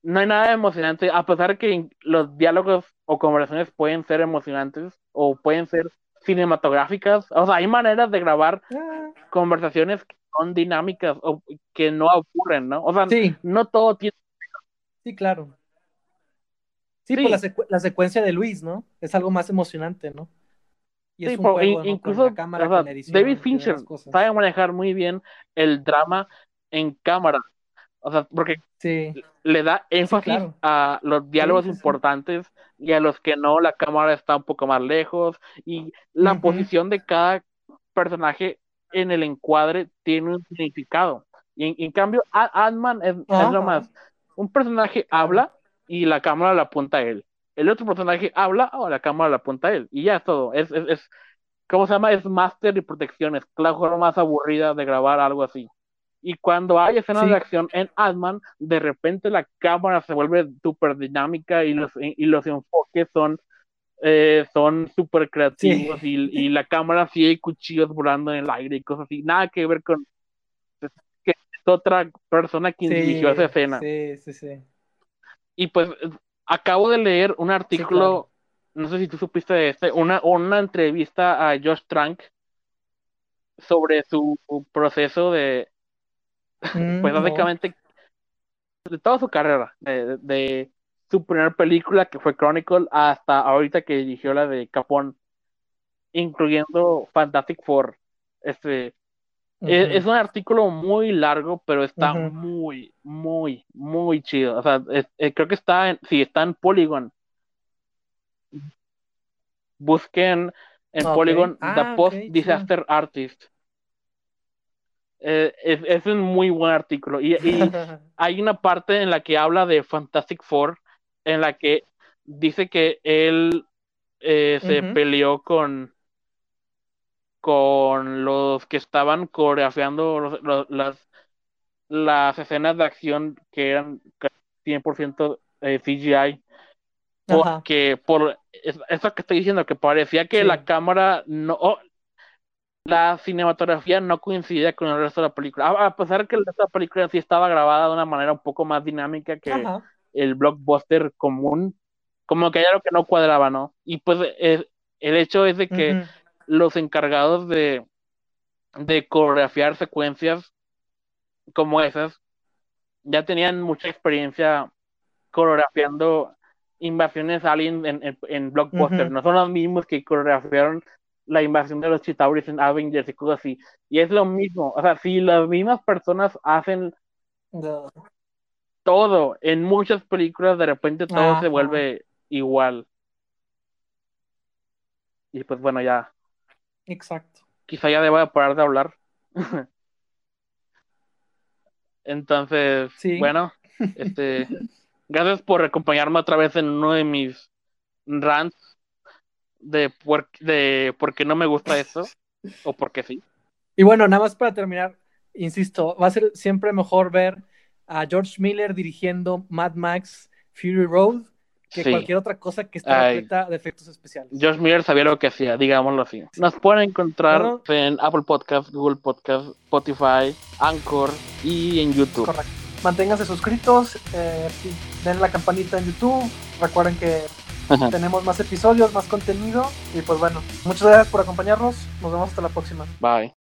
Speaker 1: no hay nada emocionante, a pesar de que los diálogos o conversaciones pueden ser emocionantes o pueden ser cinematográficas. O sea, hay maneras de grabar ah. conversaciones que son dinámicas o que no ocurren, ¿no? O sea, no todo tiene.
Speaker 2: Sí, claro. Sí, Pues la, secuencia de Luis, ¿no? Es algo más emocionante, ¿no?
Speaker 1: Y es un incluso David Fincher sabe manejar muy bien el drama en cámara. O sea, porque le da énfasis a los diálogos importantes y a los que no, la cámara está un poco más lejos y la posición de cada personaje en el encuadre tiene un significado. Y en, cambio, Ant-Man es, lo más. Un personaje habla y la cámara la apunta a él. El otro personaje habla o la cámara la apunta a él. Y ya es todo. Es, es, es ¿cómo se llama? Es máster y protección. Es la forma más aburrida de grabar algo así. Y cuando hay escenas de acción en Ant-Man, de repente la cámara se vuelve súper dinámica y los, y los enfoques son eh, son súper creativos y, la cámara sí hay cuchillos volando en el aire y cosas así. Nada que ver con que es otra persona quien dirigió esa escena.
Speaker 2: Sí, sí, sí.
Speaker 1: Y pues acabo de leer un artículo, no sé si tú supiste de este, una, una entrevista a Josh Trank sobre su proceso de, Mm, pues básicamente de toda su carrera, de, su primera película que fue Chronicle hasta ahorita que dirigió la de Capón, incluyendo Fantastic Four. Este, e, es, un artículo muy largo, pero está muy, muy, muy chido. O sea, eh, creo que está en, sí, está en Polygon. Busquen en Polygon The ah, Post Disaster Artist. Eh, es, un muy buen artículo. Y, hay una parte en la que habla de Fantastic Four, en la que dice que él eh, se peleó con, con los que estaban coreografiando las, las escenas de acción que eran 100% eh, CGI. Porque por eso que estoy diciendo, que parecía que la cámara no, la cinematografía no coincidía con el resto de la película. A, pesar que el resto de la película sí estaba grabada de una manera un poco más dinámica que el blockbuster común, como que hay algo que no cuadraba, ¿no? Y pues el hecho es de que los encargados de, de coreografiar secuencias como esas. Ya tenían mucha experiencia coreografiando invasiones alien en, en, en blockbuster. No son los mismos que coreografiaron la invasión de los Chitauris en Avengers y cosas así. Y es lo mismo. O sea, si las mismas personas hacen
Speaker 2: No.
Speaker 1: todo en muchas películas, de repente todo
Speaker 2: Ajá.
Speaker 1: se vuelve igual. Y pues bueno, ya,
Speaker 2: Exacto.
Speaker 1: quizá ya deba parar de hablar. Entonces,
Speaker 2: Sí.
Speaker 1: bueno, este, gracias por acompañarme otra vez en uno de mis rants de por, de por qué no me gusta esto, o porque sí.
Speaker 2: Y bueno, nada más para terminar, insisto, va a ser siempre mejor ver a George Miller dirigiendo Mad Max Fury Road que
Speaker 1: Sí.
Speaker 2: cualquier otra cosa que esté
Speaker 1: Ay.
Speaker 2: repleta de efectos especiales.
Speaker 1: Josh Miller sabía lo que hacía, digámoslo así. Nos pueden encontrar en Apple Podcast, Google Podcast, Spotify, Anchor y en YouTube.
Speaker 2: Correcto. Manténganse suscritos, eh, sí, den la campanita en YouTube, recuerden que tenemos más episodios, más contenido y pues bueno, muchas gracias por acompañarnos, nos vemos hasta la próxima.
Speaker 1: Bye.